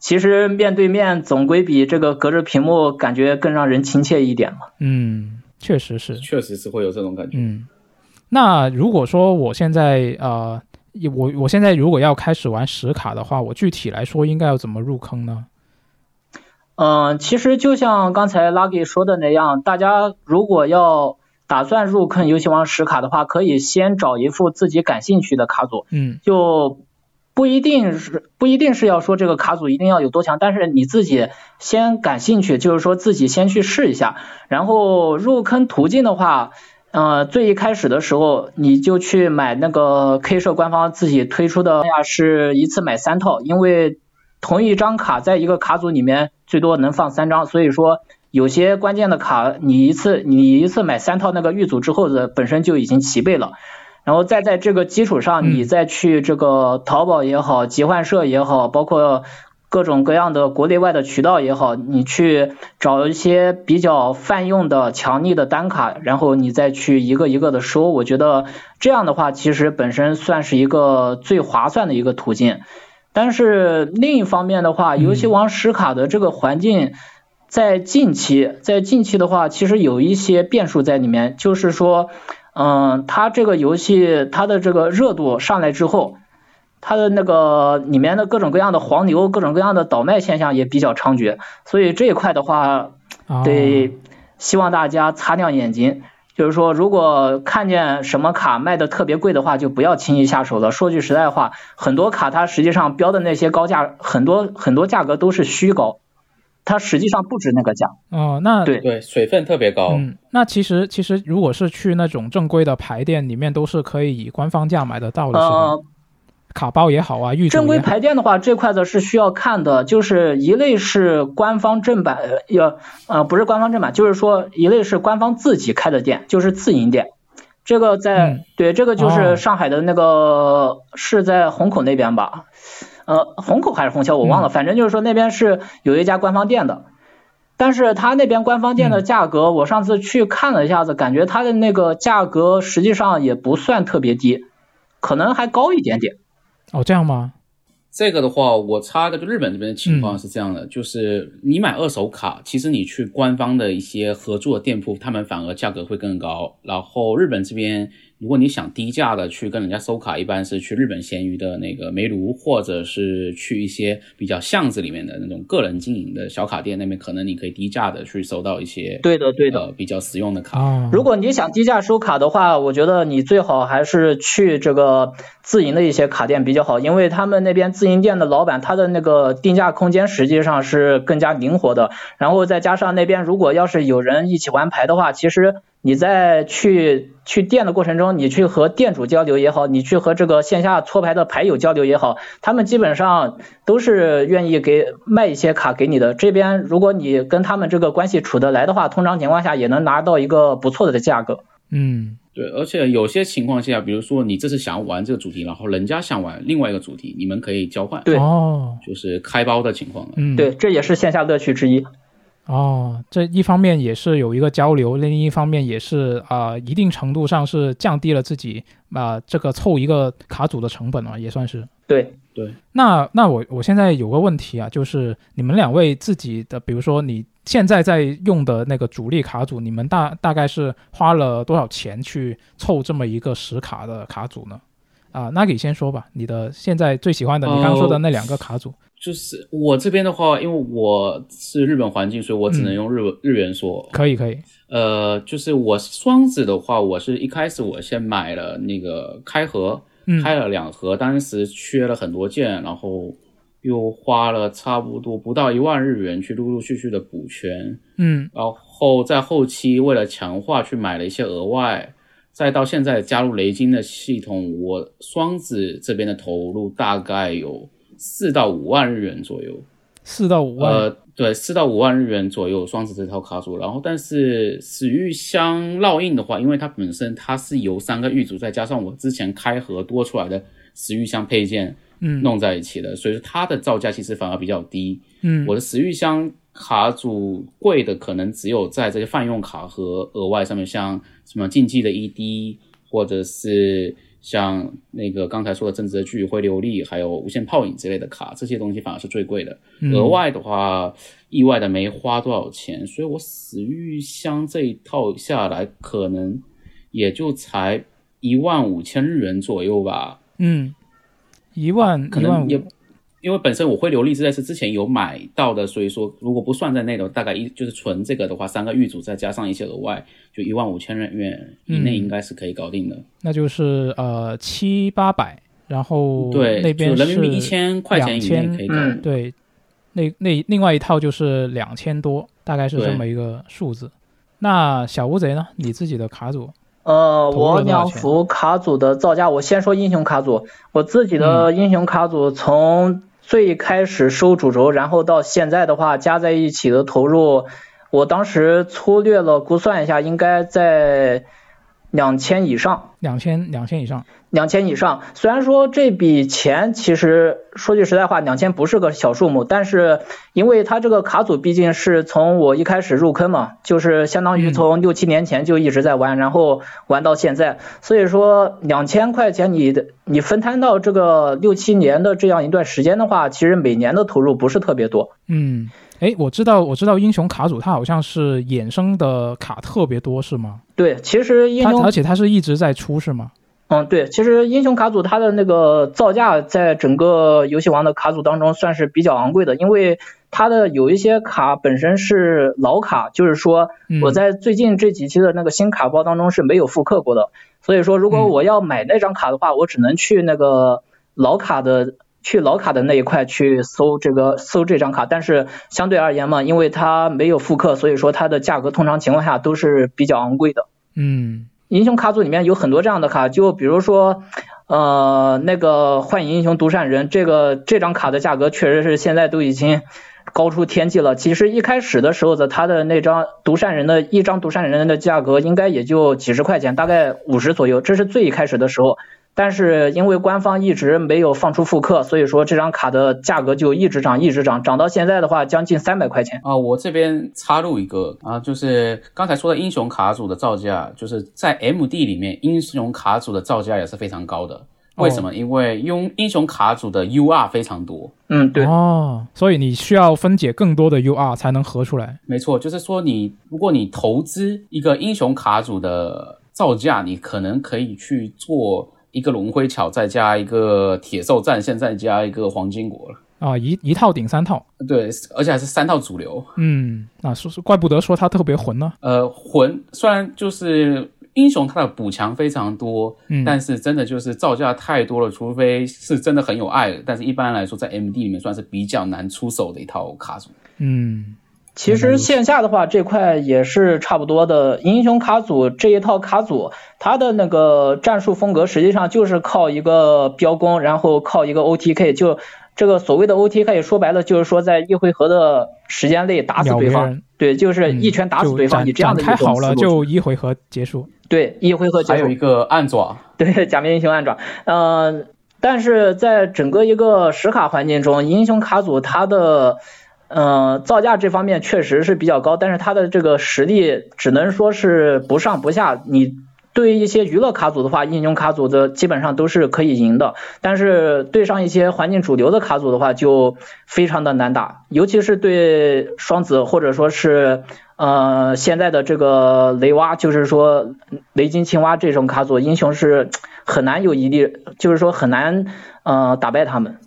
其实面对面总归比这个隔着屏幕感觉更让人亲切一点嘛。
嗯，确实是，
确实是会有这种感觉。
嗯，那如果说我现在呃。我我现在如果要开始玩实卡的话，我具体来说应该要怎么入坑呢？
嗯，其实就像刚才 Lucky 说的那样，大家如果要打算入坑游戏王实卡的话，可以先找一副自己感兴趣的卡组。
嗯，
就不一定是不一定是要说这个卡组一定要有多强，但是你自己先感兴趣，就是说自己先去试一下，然后入坑途径的话。呃，最一开始的时候，你就去买那个 K 社官方自己推出的呀，是一次买三套，因为同一张卡在一个卡组里面最多能放三张，所以说有些关键的卡你一次你一次买三套那个预组之后的本身就已经齐备了，然后再在这个基础上你再去这个淘宝也好，集换社也好，包括。各种各样的国内外的渠道也好，你去找一些比较泛用的强力的单卡，然后你再去一个一个的收，我觉得这样的话其实本身算是一个最划算的一个途径。但是另一方面的话，游戏王实卡的这个环境在近期，在近期的话，其实有一些变数在里面，就是说，嗯，它这个游戏它的这个热度上来之后。它的那个里面的各种各样的黄牛、各种各样的倒卖现象也比较猖獗，所以这一块的话，得希望大家擦亮眼睛。就是说，如果看见什么卡卖的特别贵的话，就不要轻易下手了。说句实在话，很多卡它实际上标的那些高价，很多很多价格都是虚高，它实际上不值那个价。
哦，那
对
对，水分特别高。
嗯，那其实其实如果是去那种正规的牌店里面，都是可以以官方价买得到的，是吗？卡包也好啊，预
正规排店的话，这块的是需要看的，就是一类是官方正版，要呃不是官方正版，就是说一类是官方自己开的店，就是自营店。这个在对这个就是上海的那个是在虹口那边吧？呃，虹口还是虹桥我忘了，反正就是说那边是有一家官方店的，但是他那边官方店的价格，我上次去看了一下子，感觉他的那个价格实际上也不算特别低，可能还高一点点。
哦，这样吗？
这个的话，我插的，就日本这边的情况是这样的，就是你买二手卡，其实你去官方的一些合作店铺，他们反而价格会更高。然后日本这边如果你想低价的去跟人家收卡，一般是去日本闲鱼的那个煤炉，或者是去一些比较巷子里面的那种个人经营的小卡店那边，可能你可以低价的去收到一些
对的，对的。
呃比较实用的卡。
啊，
如果你想低价收卡的话，我觉得你最好还是去这个自营的一些卡店比较好，因为他们那边自营店的老板他的那个定价空间实际上是更加灵活的，然后再加上那边如果要是有人一起玩牌的话，其实你在去去店的过程中，你去和店主交流也好，你去和这个线下搓牌的牌友交流也好，他们基本上都是愿意给卖一些卡给你的。这边如果你跟他们这个关系处得来的话，通常情况下也能拿到一个不错的价格。
嗯
对，而且有些情况下，比如说你这次想玩这个主题，然后人家想玩另外一个主题，你们可以交换，
对
哦
就是开包的情况了。
嗯
对，这也是线下乐趣之一。
哦，这一方面也是有一个交流，另一方面也是啊、一定程度上是降低了自己啊、这个凑一个卡组的成本嘛，也算是。
对，
对，
那那我我现在有个问题啊，就是你们两位自己的，比如说你现在在用的那个主力卡组，你们大大概是花了多少钱去凑这么一个实卡的卡组呢？啊，那你先说吧，你的现在最喜欢的，你刚刚说的那两个卡组。
就是我这边的话，因为我是日本环境，所以我只能用日、日元说。
可以可以，
呃，就是我双子的话，我是一开始我先买了那个开盒，
嗯
开了两盒，当时缺了很多件，然后又花了差不多不到一万日元去陆陆续续的补全，
嗯
然后在后期为了强化去买了一些额外，再到现在加入雷金的系统，我双子这边的投入大概有四到五万日元左右。
四到五万，
呃，对，四到五万日元左右双子这套卡组，然后但是死玉香烙印的话，因为它本身它是由三个玉组再加上我之前开盒多出来的死玉香配件
嗯
弄在一起的，所以说它的造价其实反而比较低。
嗯
我的死玉香卡组贵的可能只有在这些泛用卡和额外上面，像什么竞技的 ED，或者是像那个刚才说的正则聚会流力，还有无限泡影之类的卡，这些东西反而是最贵的。
嗯
额外的话，意外的没花多少钱，所以我死玉香这一套下来，可能也就才一万五千日元左右吧。
嗯，一万
可能也，因为本身我会流利是在是之前有买到的，所以说如果不算在内的，大概一就是存这个的话，三个玉组再加上一些额外，就一万五千日元以内
嗯
应该是可以搞定的。
那就是呃七八百，然后
对，
那边
就人民币一千块钱以内可以搞。
嗯
对，那那另外一套就是两千多，大概是这么一个数字。那小乌贼呢？你自己的卡组？
呃，我两幅卡组的造价，我先说英雄卡组。我自己的
嗯
英雄卡组从最开始收主轴，然后到现在的话，加在一起的投入，我当时粗略了估算一下，应该在两千以上。
两千两千以上。
两千以上，虽然说这笔钱其实说句实在话，两千不是个小数目，但是因为它这个卡组毕竟是从我一开始入坑嘛，就是相当于
嗯
从六七年前就一直在玩，然后玩到现在，所以说两千块钱你的你分摊到这个六七年的这样一段时间的话，其实每年的投入不是特别多。
嗯，诶，我知道，我知道英雄卡组它好像是衍生的卡特别多，是吗？
对，其实英雄
而且它是一直在出，是吗？
嗯，对，其实英雄卡组它的那个造价在整个游戏王的卡组当中算是比较昂贵的，因为它的有一些卡本身是老卡，就是说
嗯
我在最近这几期的那个新卡包当中是没有复刻过的，所以说如果
嗯
我要买那张卡的话，我只能去那个老卡的。去老卡的那一块去搜这个搜这张卡，但是相对而言嘛，因为它没有复刻，所以说它的价格通常情况下都是比较昂贵的。
嗯
英雄卡组里面有很多这样的卡，就比如说，呃，那个幻影英雄独善人，这个这张卡的价格确实是现在都已经高出天际了。其实一开始的时候的它的那张独善人的一张独善人的价格应该也就几十块钱，大概五十左右，这是最一开始的时候。但是因为官方一直没有放出复刻，所以说这张卡的价格就一直涨，一直涨，涨到现在的话将近三百块钱。
啊，我这边插入一个啊，就是刚才说的英雄卡组的造价，就是在 MD 里面，英雄卡组的造价也是非常高的。为什么？因为用英雄卡组的 UR 非常多。
嗯，对，
哦，所以你需要分解更多的 UR 才能合出来。
没错，就是说你如果你投资一个英雄卡组的造价，你可能可以去做一个龙辉巧，再加一个铁兽战线，再加一个黄金国了。
啊，一一套顶三套，
对，而且还是三套主流。
嗯，那说是怪不得说它特别混呢。
呃，混虽然就是英雄，它的补强非常多，
嗯，
但是真的就是造价太多了，除非是真的很有爱。但是一般来说，在 MD 里面算是比较难出手的一套卡组。
嗯，
其实线下的话，这块也是差不多的。英雄卡组这一套卡组，它的那个战术风格实际上就是靠一个标攻，然后靠一个 OTK 就。这个所谓的 OTK 说白了就是说在一回合的时间内打死对方，对，就是一拳打死对方。你这样的
太好了就一回合结束。
对，一回合结束。
还有一个暗爪。
对，假面英雄暗爪。嗯，但是在整个一个实卡环境中，英雄卡组它的嗯造价这方面确实是比较高，但是它的这个实力只能说是不上不下。你。对于一些娱乐卡组的话，英雄卡组的基本上都是可以赢的，但是对上一些环境主流的卡组的话，就非常的难打，尤其是对双子或者说是呃现在的这个雷蛙，就是说雷金青蛙这种卡组，英雄是很难有一力，就是说很难呃打败他们。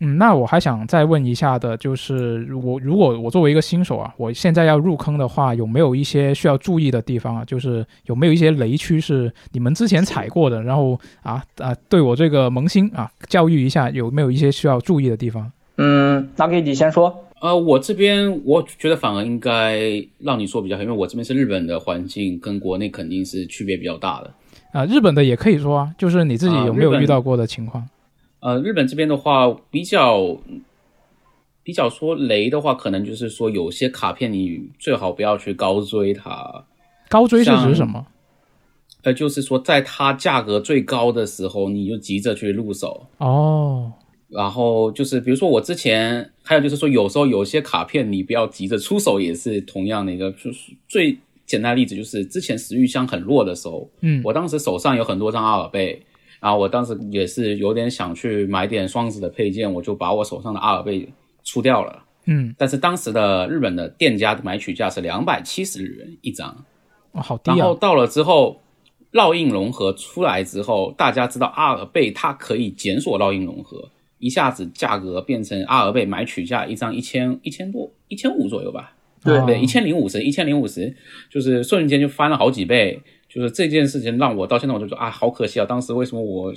嗯，那我还想再问一下的，就是我如果我作为一个新手啊，我现在要入坑的话，有没有一些需要注意的地方啊？就是有没有一些雷区是你们之前踩过的，然后啊啊，对我这个萌新啊教育一下，有没有一些需要注意的地方？
嗯，那给你先说。
呃，我这边我觉得反而应该让你说比较好，因为我这边是日本的环境，跟国内肯定是区别比较大的。
啊，日本的也可以说啊，就是你自己有没有遇到过的情况？
呃，日本这边的话，比较比较说雷的话，可能就是说有些卡片你最好不要去高追它。
高追是指什么？
呃，就是说在它价格最高的时候，你就急着去入手。
哦。
然后就是比如说我之前还有就是说，有时候有些卡片你不要急着出手，也是同样的一个，就是最简单的例子就是之前食欲箱很弱的时候，
嗯，
我当时手上有很多张阿尔贝。然后我当时也是有点想去买点双子的配件，我就把我手上的阿尔贝出掉了。
嗯，
但是当时的日本的店家的买取价是两百七十日元一张，
哇，好低啊！
然后到了之后，烙印融合出来之后，大家知道阿尔贝它可以检索烙印融合，一下子价格变成阿尔贝买取价一张一千一千多一千五左右吧？
对
对，一千零五十，一千零五十，就是瞬间就翻了好几倍。就是这件事情让我到现在我就说啊，好可惜啊！当时为什么我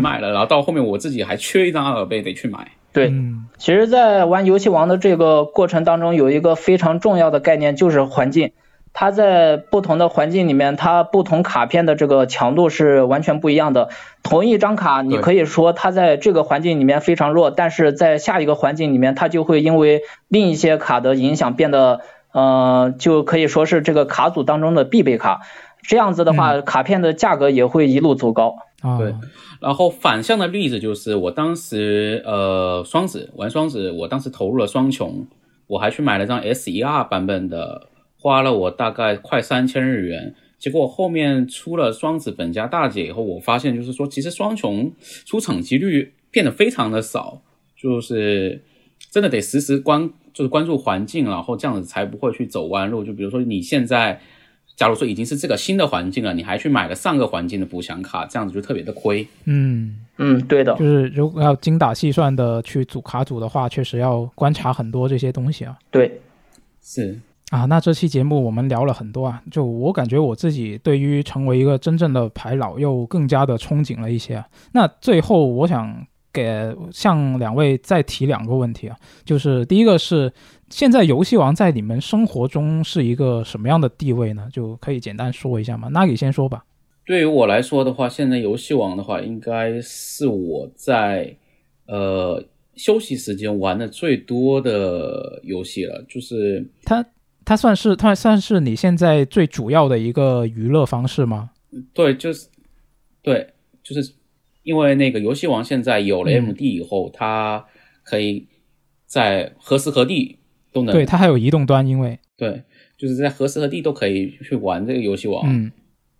卖了，[LAUGHS] 然后到后面我自己还缺一张阿尔贝，得去买。
对，其实，在玩游戏王的这个过程当中，有一个非常重要的概念就是环境。它在不同的环境里面，它不同卡片的这个强度是完全不一样的。同一张卡，你可以说它在这个环境里面非常弱，但是在下一个环境里面，它就会因为另一些卡的影响变得，呃，就可以说是这个卡组当中的必备卡。这样子的话，卡片的价格也会一路走高。
对，然后反向的例子就是，我当时呃双子玩双子，我当时投入了双穷，我还去买了张 S E R 版本的，花了我大概快三千日元。结果后面出了双子本家大姐以后，我发现就是说，其实双穷出场几率变得非常的少，就是真的得时时关就是关注环境，然后这样子才不会去走弯路。就比如说你现在。假如说已经是这个新的环境了，你还去买了上个环境的补强卡，这样子就特别的亏。
嗯
嗯，对的，
就是如果要精打细算的去组卡组的话，确实要观察很多这些东西啊。
对，
是
啊，那这期节目我们聊了很多啊，就我感觉我自己对于成为一个真正的牌老又更加的憧憬了一些。那最后我想给向两位再提两个问题啊，就是第一个是。现在游戏王在你们生活中是一个什么样的地位呢？就可以简单说一下吗？那你先说吧。
对于我来说的话，现在游戏王的话，应该是我在呃休息时间玩的最多的游戏了。就是
它，它算是它算是你现在最主要的一个娱乐方式吗？
对，就是对，就是因为那个游戏王现在有了 MD 以后，它可以在何时何地。都能
对它还有移动端，因为
对，就是在何时何地都可以去玩这个游戏王。
嗯，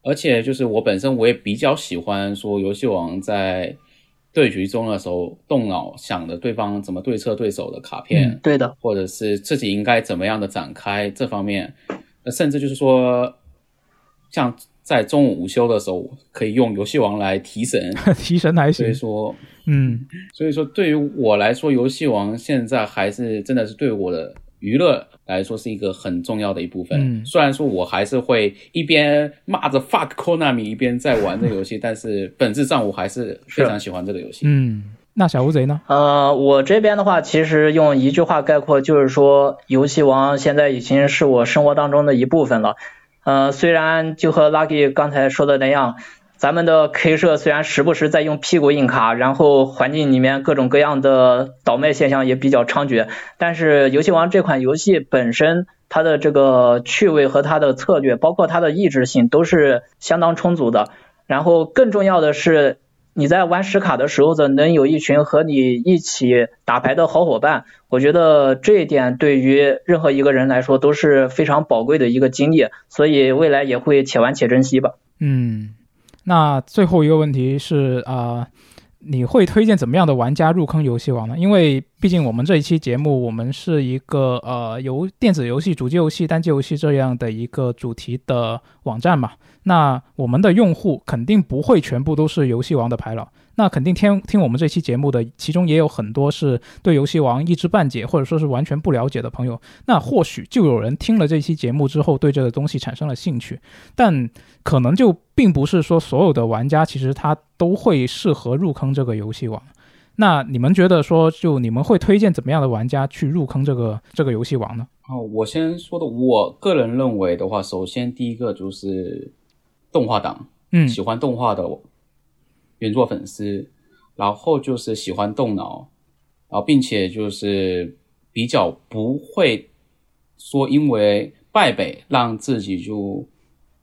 而且就是我本身我也比较喜欢说游戏王在对局中的时候动脑想着对方怎么对策对手的卡片，
对的，
或者是自己应该怎么样的展开这方面，甚至就是说像在中午午休的时候可以用游戏王来提神，[LAUGHS]
提神还行。
所以说，
嗯，
所以说对于我来说，游戏王现在还是真的是对我的娱乐来说是一个很重要的一部分。
嗯
虽然说我还是会一边骂着 fuck Konami 一边在玩这个游戏，[LAUGHS] 但是本质上我还是非常喜欢这个游戏。
嗯，那小乌贼呢？
呃，我这边的话，其实用一句话概括，就是说，游戏王现在已经是我生活当中的一部分了。呃，虽然就和 Lucky 刚才说的那样，咱们的 K 社虽然时不时在用屁股印卡，然后环境里面各种各样的倒卖现象也比较猖獗，但是游戏王这款游戏本身，它的这个趣味和它的策略，包括它的益智性，都是相当充足的。然后更重要的是，你在玩实卡的时候的能有一群和你一起打牌的好伙伴，我觉得这一点对于任何一个人来说都是非常宝贵的一个经历，所以未来也会且玩且珍惜吧。
嗯，那最后一个问题是啊、你会推荐怎么样的玩家入坑游戏王呢？因为毕竟我们这一期节目，我们是一个呃游电子游戏、主机游戏、单机游戏这样的一个主题的网站嘛。那我们的用户肯定不会全部都是游戏王的牌佬，那肯定听听我们这期节目的，其中也有很多是对游戏王一知半解，或者说是完全不了解的朋友。那或许就有人听了这期节目之后，对这个东西产生了兴趣，但可能就并不是说所有的玩家其实他都会适合入坑这个游戏王。那你们觉得说，就你们会推荐怎么样的玩家去入坑这个这个游戏王呢？
哦，我先说的，我个人认为的话，首先第一个就是动画党，
嗯
喜欢动画的原作粉丝，然后就是喜欢动脑，然后并且就是比较不会说因为败北让自己就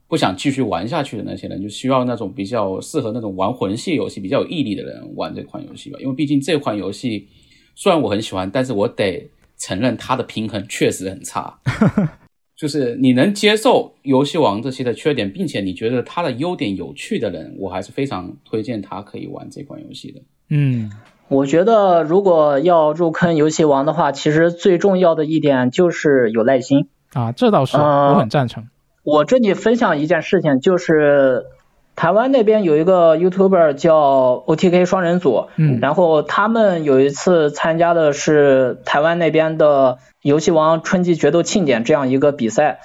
不想继续玩下去的那些人，就需要那种比较适合那种玩魂系游戏比较有毅力的人玩这款游戏吧。因为毕竟这款游戏虽然我很喜欢，但是我得承认它的平衡确实很差。[LAUGHS] 就是你能接受游戏王这些的缺点，并且你觉得它的优点有趣的人，我还是非常推荐他可以玩这款游戏的。
嗯
我觉得如果要入坑游戏王的话，其实最重要的一点就是有耐心。
啊，这倒是、
呃
我很赞成。
我这里分享一件事情，就是台湾那边有一个 YouTuber 叫 OTK 双人组，
嗯
然后他们有一次参加的是台湾那边的游戏王春季决斗庆典这样一个比赛，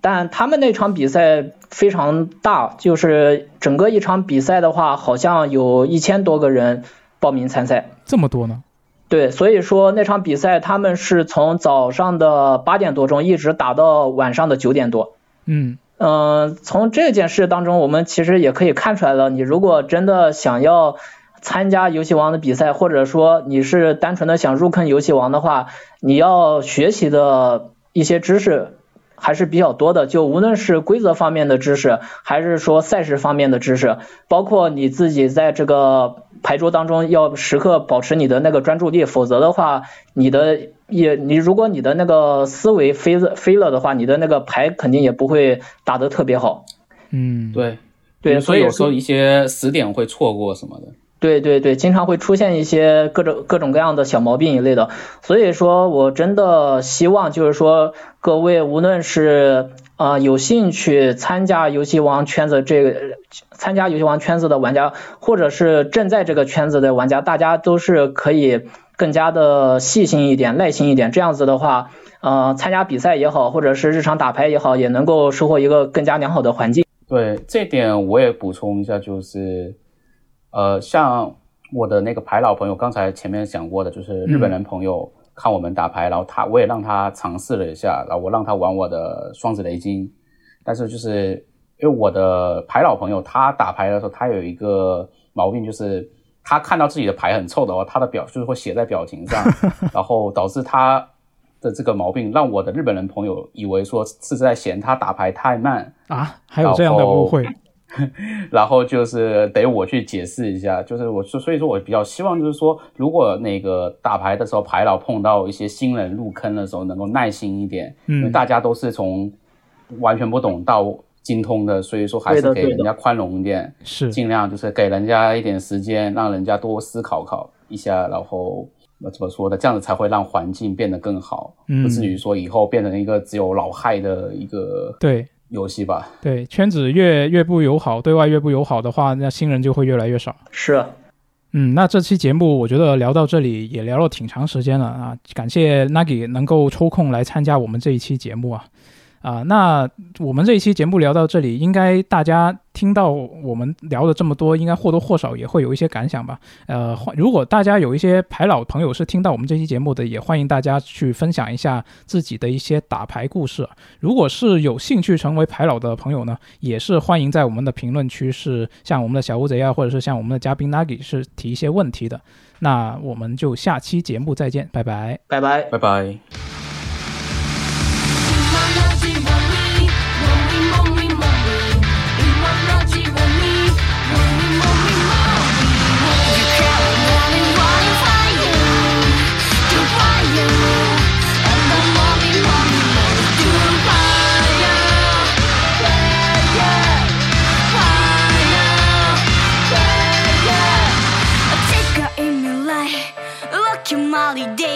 但他们那场比赛非常大，就是整个一场比赛的话，好像有一千多个人报名参赛。
这么多呢？
对，所以说那场比赛他们是从早上的八点多钟一直打到晚上的九点多。
嗯
嗯，从这件事当中，我们其实也可以看出来了，你如果真的想要参加游戏王的比赛，或者说你是单纯的想入坑游戏王的话，你要学习的一些知识还是比较多的，就无论是规则方面的知识，还是说赛事方面的知识，包括你自己在这个牌桌当中要时刻保持你的那个专注力，否则的话，你的也你如果你的那个思维飞了飞了的话，你的那个牌肯定也不会打得特别好。
嗯，
对
对，所以
有时候一些死点会错过什么的。
对对对，经常会出现一些各种各种各样的小毛病一类的，所以说我真的希望就是说各位无论是啊、呃有兴趣参加游戏王圈子这个参加游戏王圈子的玩家，或者是正在这个圈子的玩家，大家都是可以更加的细心一点、耐心一点，这样子的话，呃，参加比赛也好，或者是日常打牌也好，也能够收获一个更加良好的环境。
对这点我也补充一下，就是呃，像我的那个牌老朋友，刚才前面讲过的，就是日本人朋友看我们打牌，然后他我也让他尝试了一下，然后我让他玩我的双子雷金，但是就是因为我的牌老朋友他打牌的时候，他有一个毛病，就是他看到自己的牌很臭的话，他的表就是会写在表情上，[LAUGHS] 然后导致他的这个毛病，让我的日本人朋友以为说是在嫌他打牌太慢，
啊，还有这样的误会。[LAUGHS]
然后就是得我去解释一下，就是我所以说我比较希望就是说，如果那个打牌的时候牌老碰到一些新人入坑的时候，能够耐心一点，因为
嗯
大家都是从完全不懂到精通的，所以说还是给人家宽容一点，
是，
尽量就是给人家一点时间，让人家多思考考一下，然后。我怎么说的？这样子才会让环境变得更好，
嗯
不至于说以后变成一个只有老害的一个
对，
游戏吧。
对，圈子越越不友好，对外越不友好的话，那新人就会越来越少。
是，
嗯，那这期节目我觉得聊到这里也聊了挺长时间了啊，感谢 Nagi 能够抽空来参加我们这一期节目啊。啊，那我们这一期节目聊到这里，应该大家听到我们聊了这么多，应该或多或少也会有一些感想吧。呃，如果大家有一些牌老朋友是听到我们这期节目的，也欢迎大家去分享一下自己的一些打牌故事。如果是有兴趣成为牌老的朋友呢，也是欢迎在我们的评论区是像我们的小乌贼啊，或者是像我们的嘉宾 Nagi 是提一些问题的。那我们就下期节目再见，拜拜，
拜拜，
拜拜。holiday.